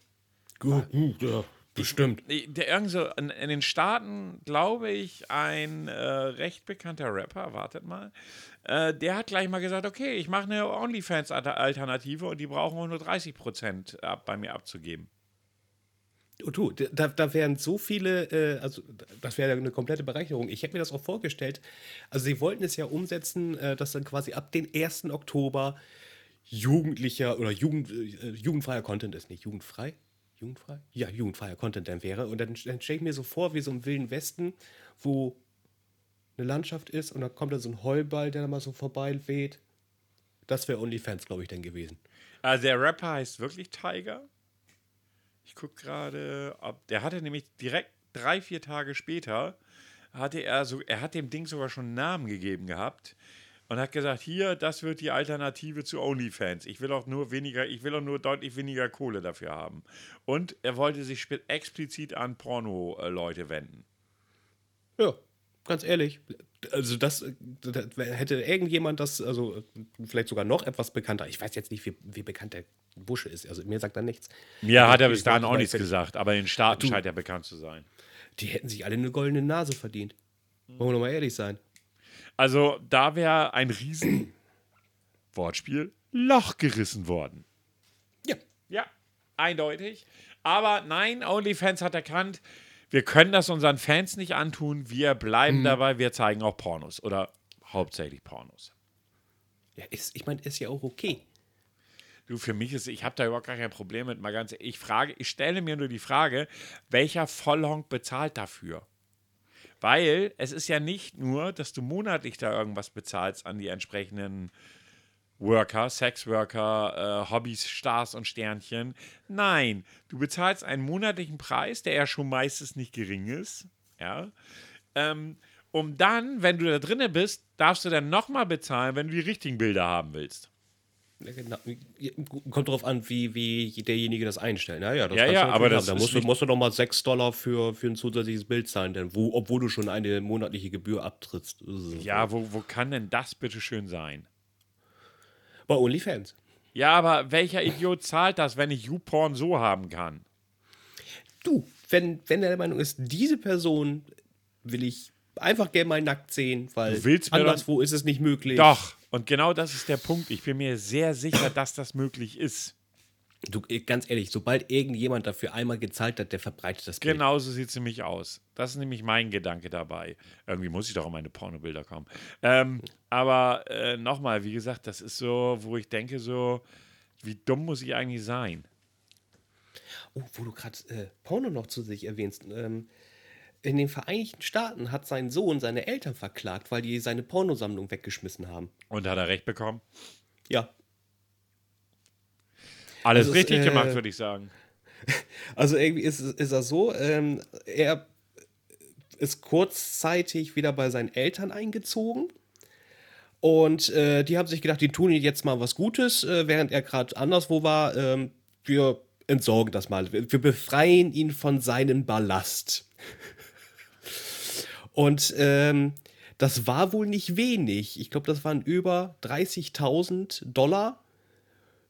Gut, gut, ja, bestimmt. Nee, Der irgend so in, in den Staaten, glaube ich, ein äh, recht bekannter Rapper, wartet mal, äh, der hat gleich mal gesagt, okay, ich mache eine OnlyFans-Alternative und die brauchen auch nur 30% ab, bei mir abzugeben. Oh, du, da, da wären so viele, äh, also das wäre eine komplette Bereicherung. Ich hätte mir das auch vorgestellt. Also sie wollten es ja umsetzen, äh, dass dann quasi ab den 1. Oktober jugendlicher oder Jugend, äh, jugendfreier Content ist. Nicht jugendfrei? Jugendfrei? Ja, jugendfreier Content dann wäre. Und dann, dann stelle ich mir so vor, wie so im Wilden Westen, wo eine Landschaft ist und dann kommt da so ein Heulball, der da mal so vorbei weht. Das wäre OnlyFans, glaube ich, dann gewesen. Also der Rapper heißt wirklich Tiger. Ich gucke gerade, ob der hatte nämlich direkt drei, vier Tage später hatte er so, er hat dem Ding sogar schon einen Namen gegeben gehabt und hat gesagt, hier, das wird die Alternative zu OnlyFans. Ich will auch nur weniger, ich will auch nur deutlich weniger Kohle dafür haben. Und er wollte sich explizit an Porno-Leute wenden. Ja, ganz ehrlich. Also das, das hätte irgendjemand das, also vielleicht sogar noch etwas bekannter. Ich weiß jetzt nicht, wie, wie bekannt der Busche ist. Also mir sagt er nichts. Mir hat er bis dahin auch nichts nicht. gesagt, aber in den Staaten scheint er bekannt zu sein. Die hätten sich alle eine goldene Nase verdient. Wollen wir doch mal ehrlich sein. Also da wäre ein riesen Wortspiel Loch gerissen worden. Ja. Ja, eindeutig. Aber nein, OnlyFans hat erkannt, wir können das unseren Fans nicht antun. Wir bleiben dabei, wir zeigen auch Pornos oder hauptsächlich Pornos. ja ist, ich meine, ist ja auch okay. Du, für mich ist, ich habe da überhaupt gar kein Problem mit. Mal ganz, ich frage, ich stelle mir nur die Frage, welcher Vollhonk bezahlt dafür? Weil es ist ja nicht nur, dass du monatlich da irgendwas bezahlst an die entsprechenden Worker, Sexworker, äh, Hobbys, Stars und Sternchen. Nein, du bezahlst einen monatlichen Preis, der ja schon meistens nicht gering ist. Ja. Ähm, um dann, wenn du da drinne bist, darfst du dann nochmal bezahlen, wenn du die richtigen Bilder haben willst. Ja, genau. Kommt drauf an, wie, wie derjenige das einstellt. Naja, das Ja, ja, aber das. Da musst du, musst du doch mal 6 Dollar für, für ein zusätzliches Bild zahlen, denn wo, obwohl du schon eine monatliche Gebühr abtrittst. Ja, wo, wo kann denn das bitte schön sein? Bei OnlyFans. Ja, aber welcher Idiot zahlt das, wenn ich YouPorn so haben kann? Du, wenn, wenn er der Meinung ist, diese Person will ich einfach gerne mal nackt sehen, weil anderswo ist es nicht möglich. Doch, und genau das ist der Punkt. Ich bin mir sehr sicher, dass das möglich ist. Du, äh, ganz ehrlich, sobald irgendjemand dafür einmal gezahlt hat, der verbreitet das Bild. Genauso sieht es nämlich aus. Das ist nämlich mein Gedanke dabei. Irgendwie muss ich doch um meine Pornobilder kommen. Ähm, aber äh, nochmal, wie gesagt, das ist so, wo ich denke, so, wie dumm muss ich eigentlich sein? Oh, wo du gerade äh, Porno noch zu sich erwähnst. Ähm, in den Vereinigten Staaten hat sein Sohn seine Eltern verklagt, weil die seine Pornosammlung weggeschmissen haben. Und hat er recht bekommen? Ja. Alles Also richtig äh, gemacht, würde ich sagen. [LAUGHS] Also irgendwie ist, ist das so, ähm, er ist kurzzeitig wieder bei seinen Eltern eingezogen. Und äh, die haben sich gedacht, die tun ihm jetzt mal was Gutes, äh, während er gerade anderswo war. Ähm, wir entsorgen das mal. Wir befreien ihn von seinem Ballast. Und ähm, das war wohl nicht wenig. Ich glaube, das waren über 30.000 Dollar,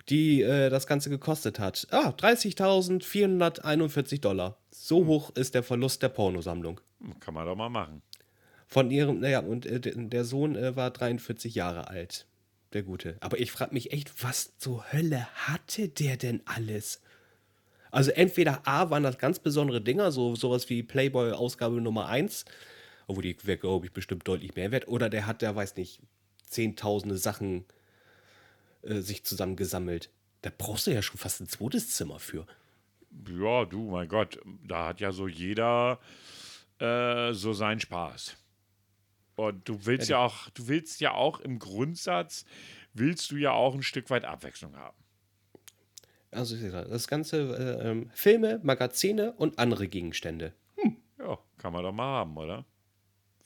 die äh, das Ganze gekostet hat. Ah, 30.441 Dollar. So hoch ist der Verlust der Pornosammlung. Kann man doch mal machen. Von ihrem, naja, und äh, der- der Sohn äh, war 43 Jahre alt. Der Gute. Aber ich frage mich echt, was zur Hölle hatte der denn alles? Also entweder A waren das ganz besondere Dinger, so sowas wie Playboy Ausgabe Nummer 1, obwohl die wäre, glaube ich, bestimmt deutlich mehr wert, oder der hat, der weiß nicht, zehntausende Sachen äh, sich zusammengesammelt. Da brauchst du ja schon fast ein zweites Zimmer für. Ja, du, mein Gott, da hat ja so jeder äh, so seinen Spaß. Und du willst ja, auch, du willst ja auch im Grundsatz, willst du ja auch ein Stück weit Abwechslung haben. Also das Ganze äh, ähm, Filme, Magazine und andere Gegenstände. Ja, kann man doch mal haben, oder?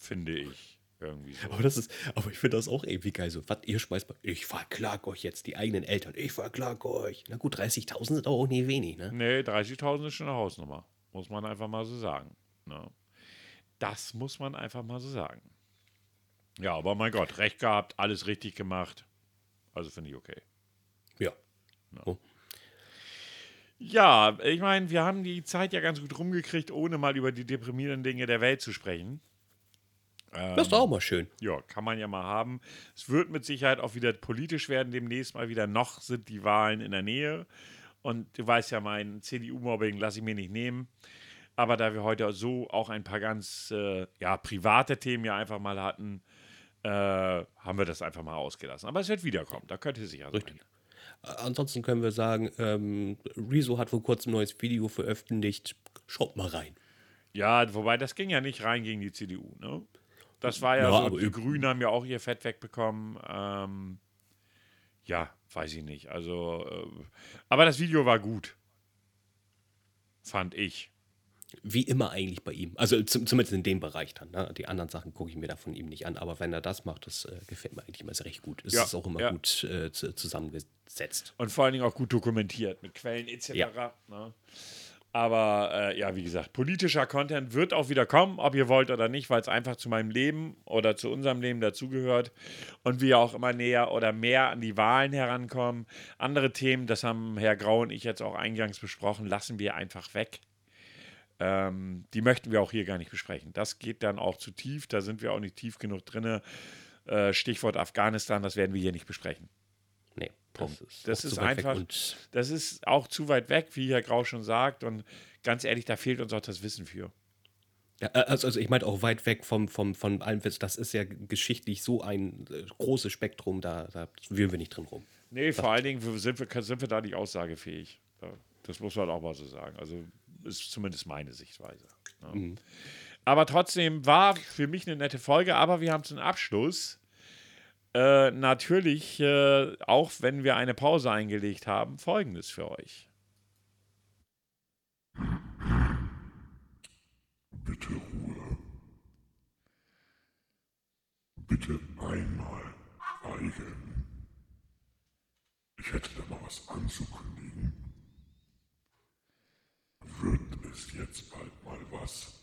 Finde ich. Irgendwie so. Aber das ist, aber ich finde das auch irgendwie geil. So, was ihr schmeißt, mal- ich verklag euch jetzt, die eigenen Eltern, ich verklag euch. Na gut, 30.000 sind auch nie wenig, ne? Nee, 30.000 ist schon eine Hausnummer. Muss man einfach mal so sagen. Ne? Das muss man einfach mal so sagen. Ja, aber mein Gott, recht gehabt, alles richtig gemacht. Also finde ich okay. Ja. Ja, ich meine, wir haben die Zeit ja ganz gut rumgekriegt, ohne mal über die deprimierenden Dinge der Welt zu sprechen. Das ist doch auch mal schön. Ja, kann man ja mal haben. Es wird mit Sicherheit auch wieder politisch werden, demnächst mal wieder. Noch sind die Wahlen in der Nähe. Und du weißt ja, mein CDU-Mobbing lasse ich mir nicht nehmen. Aber da wir heute so auch ein paar ganz äh, ja, private Themen ja einfach mal hatten, äh, haben wir das einfach mal ausgelassen. Aber es wird wiederkommen, da könnte sicher sein. Richtig. Äh, Ansonsten können wir sagen, ähm, Rezo hat vor kurzem ein neues Video veröffentlicht. Schaut mal rein. Ja, wobei das ging ja nicht rein gegen die CDU. Ne? Das war ja, Ja, so, die Grünen haben ja auch ihr Fett wegbekommen. Ähm, ja, weiß ich nicht. Also, äh, aber das Video war gut. Fand ich. Wie immer eigentlich bei ihm. Also zum, zumindest in dem Bereich dann. Ne? Die anderen Sachen gucke ich mir da von ihm nicht an. Aber wenn er das macht, das äh, gefällt mir eigentlich immer sehr recht gut. Es Ja, ist auch immer ja. gut äh, zu, zusammengesetzt. Und vor allen Dingen auch gut dokumentiert mit Quellen etc. Ja. Ne? Aber äh, ja, wie gesagt, politischer Content wird auch wieder kommen, ob ihr wollt oder nicht, weil es einfach zu meinem Leben oder zu unserem Leben dazugehört und wir auch immer näher oder mehr an die Wahlen herankommen. Andere Themen, das haben Herr Grau und ich jetzt auch eingangs besprochen, lassen wir einfach weg. Ähm, die möchten wir auch hier gar nicht besprechen. Das geht dann auch zu tief, da sind wir auch nicht tief genug drin. Äh, Stichwort Afghanistan, das werden wir hier nicht besprechen. Punkt. Das ist, Das ist einfach- Das ist auch zu weit weg, wie Herr Grau schon sagt. Und ganz ehrlich, da fehlt uns auch das Wissen für. Ja, also, also ich meinte auch weit weg vom, vom, von allem, Witz. das ist ja geschichtlich so ein äh, großes Spektrum, da, da wühlen wir nicht drin rum. Nee, vor allen Dingen sind wir, sind wir da nicht aussagefähig. Das muss man auch mal so sagen. Also ist zumindest meine Sichtweise. Ja. Aber trotzdem war für mich eine nette Folge, aber wir haben zum Abschluss äh, natürlich, äh, auch wenn wir eine Pause eingelegt haben, folgendes für euch. Bitte Ruhe. Bitte einmal schweigen. Ich hätte da mal was anzukündigen. Wird es jetzt bald mal was?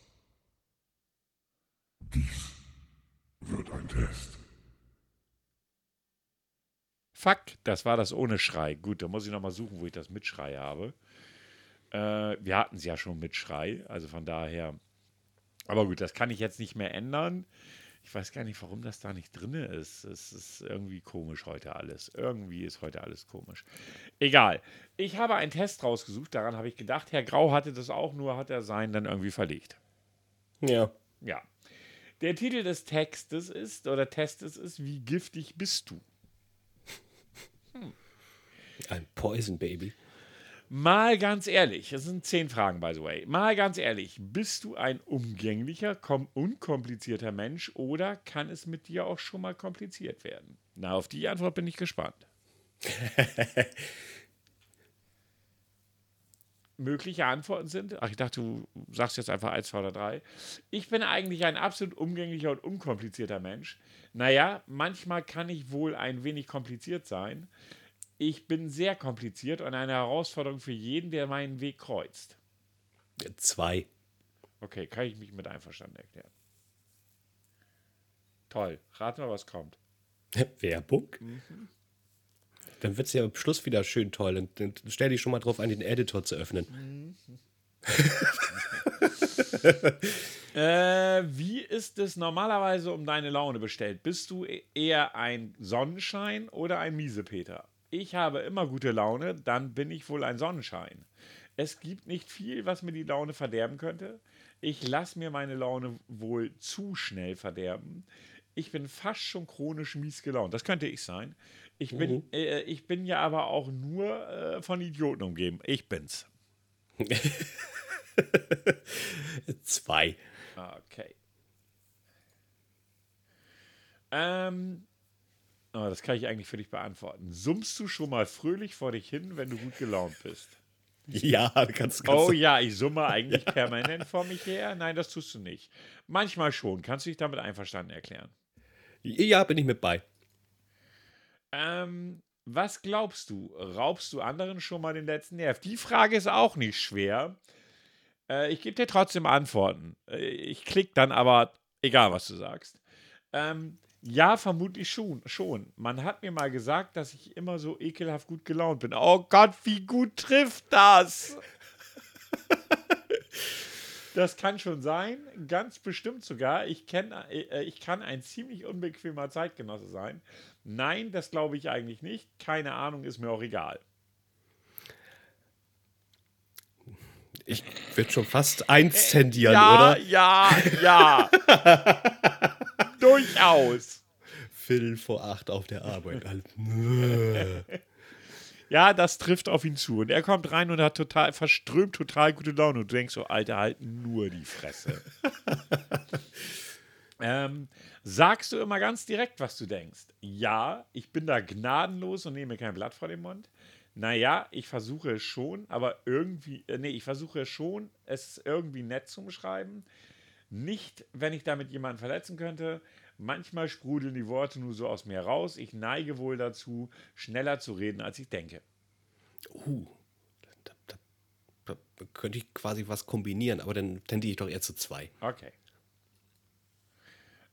Dies wird ein Test. Fuck, das war das ohne Schrei. Gut, da muss ich nochmal suchen, wo ich das mit Schrei habe. Äh, wir hatten es ja schon mit Schrei, also von daher. Aber gut, das kann ich jetzt nicht mehr ändern. Ich weiß gar nicht, warum das da nicht drin ist. Es ist irgendwie komisch heute alles. Irgendwie ist heute alles komisch. Egal. Ich habe einen Test rausgesucht, daran habe ich gedacht. Herr Grau hatte das auch, nur hat er seinen dann irgendwie verlegt. Ja. Ja. Der Titel des Textes ist, oder Testes ist, wie giftig bist du? Ein Poison Baby. Mal ganz ehrlich, es sind zehn Fragen, by the way. Mal ganz ehrlich, bist du ein umgänglicher, kom unkomplizierter Mensch oder kann es mit dir auch schon mal kompliziert werden? Na, auf die Antwort bin ich gespannt. [LAUGHS] Mögliche Antworten sind, ach, ich dachte, du sagst jetzt einfach eins, zwei oder drei. Ich bin eigentlich ein absolut umgänglicher und unkomplizierter Mensch. Naja, manchmal kann ich wohl ein wenig kompliziert sein. Ich bin sehr kompliziert und eine Herausforderung für jeden, der meinen Weg kreuzt. Zwei. Okay, kann ich mich mit einverstanden erklären. Toll. Rat mal, was kommt. [LAUGHS] Werbung? Dann wird es ja am Schluss wieder schön toll. Und dann stell dich schon mal drauf ein, den Editor zu öffnen. [LAUGHS] Äh, wie ist es normalerweise um deine Laune bestellt? Bist du e- eher ein Sonnenschein oder ein Miesepeter? Ich habe immer gute Laune, dann bin ich wohl ein Sonnenschein. Es gibt nicht viel, was mir die Laune verderben könnte. Ich lasse mir meine Laune wohl zu schnell verderben. Ich bin fast schon chronisch mies gelaunt. Das könnte ich sein. Ich bin, äh, ich bin ja aber auch nur äh, von Idioten umgeben. Ich bin's. [LAUGHS] Zwei. Okay. Ähm, oh, das kann ich eigentlich für dich beantworten. Summst du schon mal fröhlich vor dich hin, wenn du gut gelaunt bist? [LAUGHS] Ja, kannst, kannst Oh ja, ich summe [LAUGHS] eigentlich permanent vor mich her. Nein, das tust du nicht. Manchmal schon. Kannst du dich damit einverstanden erklären? Ja, bin ich mit bei. Ähm, was glaubst du? Raubst du anderen schon mal den letzten Nerv? Die Frage ist auch nicht schwer. Äh, ich gebe dir trotzdem Antworten. Äh, ich klick dann aber, egal was du sagst. Ähm, ja, vermutlich schon, schon. Man hat mir mal gesagt, dass ich immer so ekelhaft gut gelaunt bin. Oh Gott, wie gut trifft das? [LAUGHS] Das kann schon sein, ganz bestimmt sogar. Ich, kenn, äh, ich kann ein ziemlich unbequemer Zeitgenosse sein. Nein, das glaube ich eigentlich nicht. Keine Ahnung, ist mir auch egal. Ich würde schon fast eins tendieren, ja, oder? ja, ja. [LAUGHS] Durchaus. Viertel vor acht auf der Arbeit. [LAUGHS] Ja, das trifft auf ihn zu. Und er kommt rein und hat total, verströmt total gute Laune. Und du denkst so, Alter, halt nur die Fresse. [LAUGHS] ähm, sagst du immer ganz direkt, was du denkst? Ja, ich bin da gnadenlos und nehme kein Blatt vor den Mund. Naja, ich versuche es schon, aber irgendwie, äh, nee, ich versuche es schon, es irgendwie nett zu beschreiben. Nicht, wenn ich damit jemanden verletzen könnte. Manchmal sprudeln die Worte nur so aus mir raus. Ich neige wohl dazu, schneller zu reden, als ich denke. uh, da, da, da, da könnte ich quasi was kombinieren, aber dann tendiere ich doch eher zu zwei. Okay.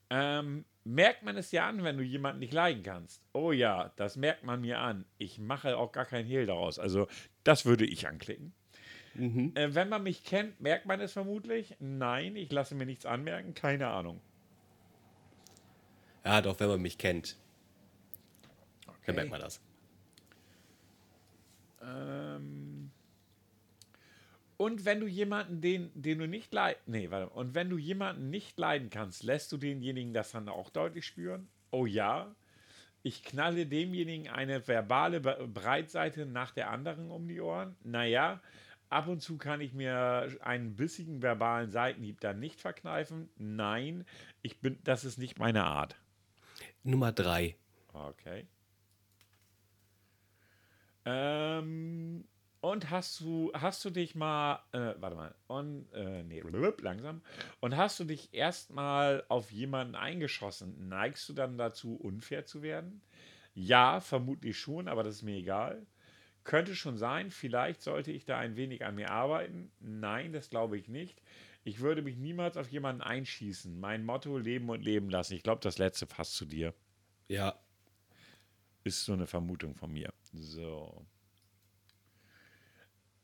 Ähm, merkt man es dir an, wenn du jemanden nicht leiden kannst? Oh ja, das merkt man mir an. Ich mache auch gar keinen Hehl daraus. Also, das würde ich anklicken. Äh, wenn man mich kennt, merkt man es vermutlich? Nein, ich lasse mir nichts anmerken. Keine Ahnung. Ja, doch, wenn man mich kennt, dann merkt man das. Ähm, und wenn du jemanden, den, den du nicht leiden, nee, warte, und wenn du jemanden nicht leiden kannst, lässt du denjenigen das dann auch deutlich spüren? Oh ja, ich knalle demjenigen eine verbale Breitseite nach der anderen um die Ohren. Naja, ab und zu kann ich mir einen bissigen verbalen Seitenhieb dann nicht verkneifen. Nein, ich bin, das ist nicht meine Art. Nummer drei. Okay. Ähm, und hast du, hast du dich mal, äh, warte mal, und, äh, nee, blub, langsam. Und hast du dich erstmal auf jemanden eingeschossen? Neigst du dann dazu, unfair zu werden? Ja, vermutlich schon, aber das ist mir egal. Könnte schon sein, vielleicht sollte ich da ein wenig an mir arbeiten. Nein, das glaube ich nicht. Ich würde mich niemals auf jemanden einschießen. Mein Motto, leben und leben lassen. Ich glaube, das letzte passt zu dir. Ja, Ist so eine Vermutung von mir. So.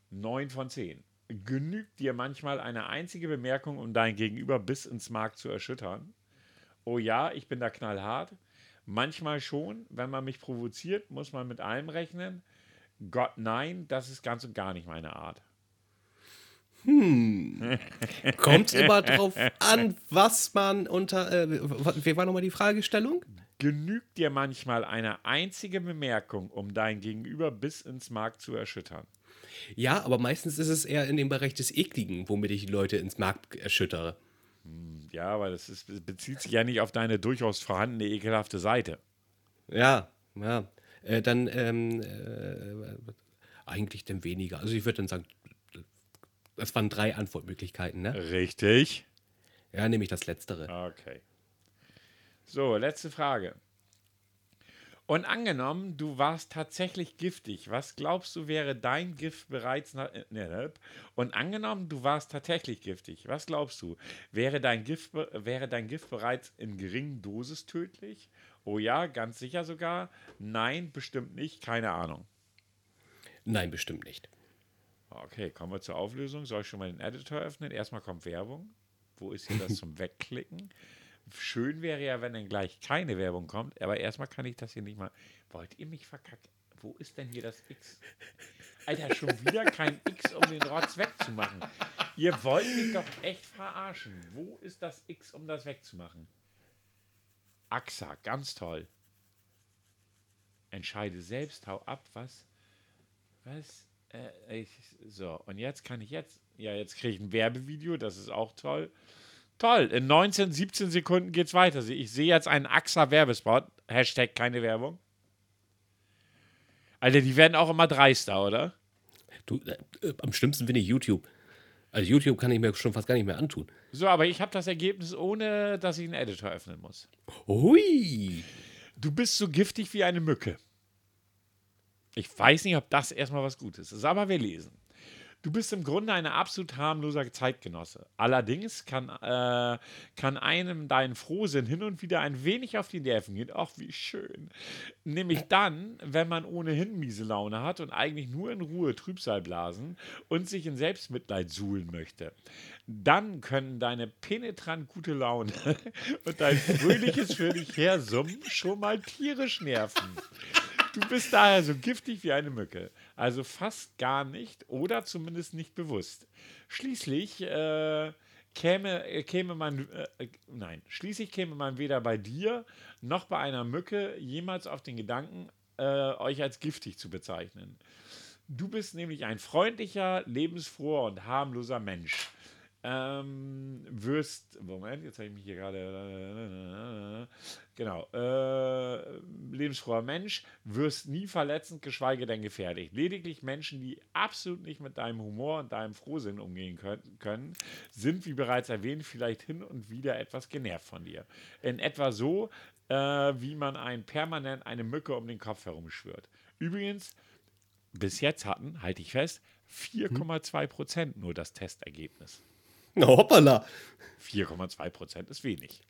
9 von 10. Genügt dir manchmal eine einzige Bemerkung, um dein Gegenüber bis ins Mark zu erschüttern? Oh ja, ich bin da knallhart. Manchmal schon. Wenn man mich provoziert, muss man mit allem rechnen. Gott, nein, das ist ganz und gar nicht meine Art. kommt immer drauf an, was man unter. Äh, wie war nochmal die Fragestellung? Genügt dir manchmal eine einzige Bemerkung, um dein Gegenüber bis ins Mark zu erschüttern? Ja, aber meistens ist es eher in dem Bereich des Ekligen, womit ich die Leute ins Markt erschüttere. Ja, aber das ist, bezieht sich ja nicht auf deine durchaus vorhandene ekelhafte Seite. Ja, ja. Äh, dann ähm, äh, eigentlich dann weniger. Also ich würde dann sagen, das waren drei Antwortmöglichkeiten, ne? Richtig. Ja, nehme ich das Letztere. Okay. So, letzte Frage. Und angenommen, du warst tatsächlich giftig, was glaubst du wäre dein Gift bereits nach, äh, ne, und angenommen, du warst tatsächlich giftig, was glaubst du, wäre dein Gift wäre dein Gift bereits in geringen Dosis tödlich? Oh ja, ganz sicher sogar. Nein, bestimmt nicht, keine Ahnung. Nein, bestimmt nicht. Okay, kommen wir zur Auflösung. Soll ich schon mal den Editor öffnen? Erstmal kommt Werbung. Wo ist hier das [LAUGHS] zum Wegklicken? Schön wäre ja, wenn dann gleich keine Werbung kommt, aber erstmal kann ich das hier nicht mal. Wollt ihr mich verkacken? Wo ist denn hier das X? Alter, schon wieder kein X, um den Rotz wegzumachen. Ihr wollt mich doch echt verarschen. Wo ist das X, um das wegzumachen? AXA, ganz toll. Entscheide selbst, hau ab, was? Was? Äh, ich, so, und jetzt kann ich jetzt, ja, jetzt kriege ich ein Werbevideo, das ist auch toll. Toll, in 19, 17 Sekunden geht's weiter. Ich sehe jetzt einen AXA-Werbespot, Hashtag keine Werbung. Alter, die werden auch immer dreister, oder? Du, äh, am schlimmsten finde ich YouTube. Also YouTube kann ich mir schon fast gar nicht mehr antun. So, aber ich habe das Ergebnis, ohne dass ich einen Editor öffnen muss. Hui. Du bist so giftig wie eine Mücke. Ich weiß nicht, ob das erstmal was Gutes ist, aber wir lesen. Du bist im Grunde ein absolut harmloser Zeitgenosse. Allerdings kann, äh, kann einem dein Frohsinn hin und wieder ein wenig auf die Nerven gehen. Ach, wie schön. Nämlich dann, wenn man ohnehin miese Laune hat und eigentlich nur in Ruhe Trübsal blasen und sich in Selbstmitleid suhlen möchte. Dann können deine penetrant gute Laune [LAUGHS] und dein fröhliches für dich hersummen schon mal tierisch nerven. Du bist daher so giftig wie eine Mücke. Also fast gar nicht oder zumindest nicht bewusst. Schließlich äh, käme, äh, käme man, äh, nein, schließlich käme man weder bei dir noch bei einer Mücke jemals auf den Gedanken, äh, euch als giftig zu bezeichnen. Du bist nämlich ein freundlicher, lebensfroher und harmloser Mensch. Ähm, wirst, Moment, jetzt habe ich mich hier gerade, genau, äh, lebensfroher Mensch, wirst nie verletzend, geschweige denn gefährlich. Lediglich Menschen, die absolut nicht mit deinem Humor und deinem Frohsinn umgehen können, sind, wie bereits erwähnt, vielleicht hin und wieder etwas genervt von dir. In etwa so, äh, wie man ein permanent eine Mücke um den Kopf herumschwört. Übrigens, bis jetzt hatten, halte ich fest, 4,2 Prozent nur das Testergebnis. Na, hoppala. 4,2 Prozent ist wenig.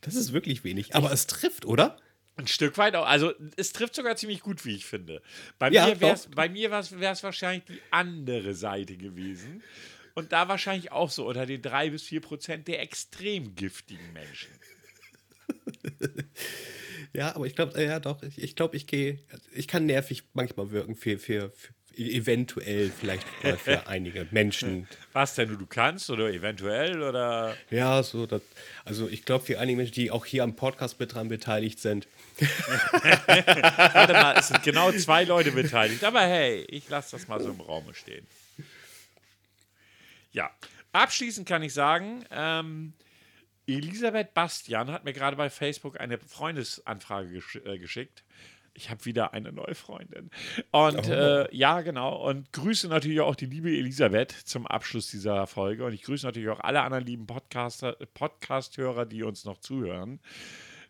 Das ist wirklich wenig. Aber es trifft, oder? Ein Stück weit auch. Also es trifft sogar ziemlich gut, wie ich finde. Bei Ja, mir wäre es doch. bei mir wär's, wär's wahrscheinlich die andere Seite gewesen. Und da wahrscheinlich auch so unter den 3 bis 4 Prozent der extrem giftigen Menschen. [LAUGHS] Ja, aber ich glaube, ja doch, ich, ich glaube, ich gehe, ich kann nervig manchmal wirken für, für, für eventuell vielleicht mal für [LAUGHS] einige Menschen. Was denn du, du kannst oder eventuell oder. Ja, so, das, also ich glaube, für einige Menschen, die auch hier am Podcast mit dran beteiligt sind. [LAUGHS] Warte mal, es sind genau zwei Leute beteiligt. Aber hey, ich lasse das mal so im Raum stehen. Ja, abschließend kann ich sagen, ähm, Elisabeth Bastian hat mir gerade bei Facebook eine Freundesanfrage gesch äh, geschickt. Ich habe wieder eine neue Freundin. Und äh, ja, genau. Und grüße natürlich auch die liebe Elisabeth zum Abschluss dieser Folge. Und ich grüße natürlich auch alle anderen lieben Podcaster, Podcast-Hörer, die uns noch zuhören.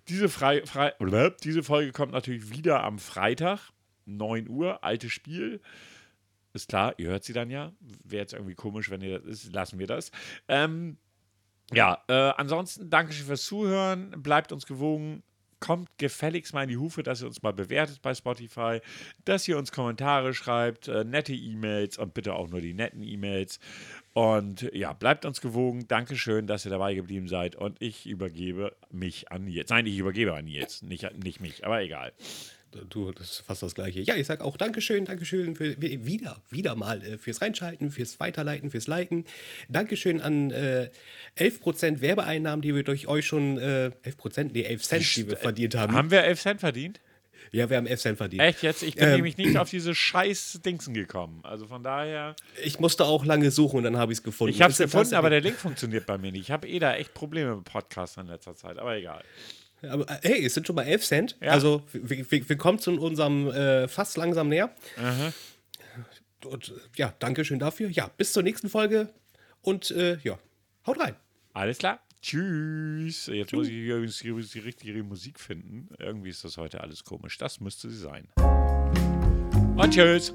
Diese, frei, blöp, diese Folge kommt natürlich wieder am Freitag, 9 Uhr, altes Spiel. Ist klar, ihr hört sie dann ja. Wäre jetzt irgendwie komisch, wenn ihr das ist, lassen wir das. Ähm, ja, äh, ansonsten Dankeschön fürs Zuhören. Bleibt uns gewogen. Kommt gefälligst mal in die Hufe, dass ihr uns mal bewertet bei Spotify, dass ihr uns Kommentare schreibt, äh, nette E-Mails und bitte auch nur die netten E-Mails. Und ja, bleibt uns gewogen. Dankeschön, dass ihr dabei geblieben seid. Und ich übergebe mich an Nils. Nein, ich übergebe an Nils. Nicht, nicht mich, aber egal. Du, das ist fast das Gleiche. Ja, ich sag auch Dankeschön, Dankeschön für, wieder, wieder mal äh, fürs Reinschalten, fürs Weiterleiten, fürs Liken. Dankeschön an äh, 11% Werbeeinnahmen, die wir durch euch schon, äh, 11%, nee, 11 Cent, die wir verdient haben. Haben wir 11 Cent verdient? Ja, wir haben 11 Cent verdient. Echt jetzt? Ich bin Ähm. nämlich nicht auf diese scheiß Dingsen gekommen. Also von daher. Ich musste auch lange suchen und dann habe ich es gefunden. Ich habe es gefunden, aber der Link funktioniert bei mir nicht. Ich habe eh da echt Probleme mit Podcasts in letzter Zeit, aber egal. Aber, äh, hey, es sind schon mal 11 Cent. Ja. Also, wir, kommen zu unserem äh, fast langsam näher. Und äh, ja, Dankeschön dafür. Ja, bis zur nächsten Folge und äh, ja, haut rein. Alles klar. Tschüss. Jetzt muss ich übrigens die, die richtige Musik finden. Irgendwie ist das heute alles komisch. Das müsste sie sein. Und tschüss.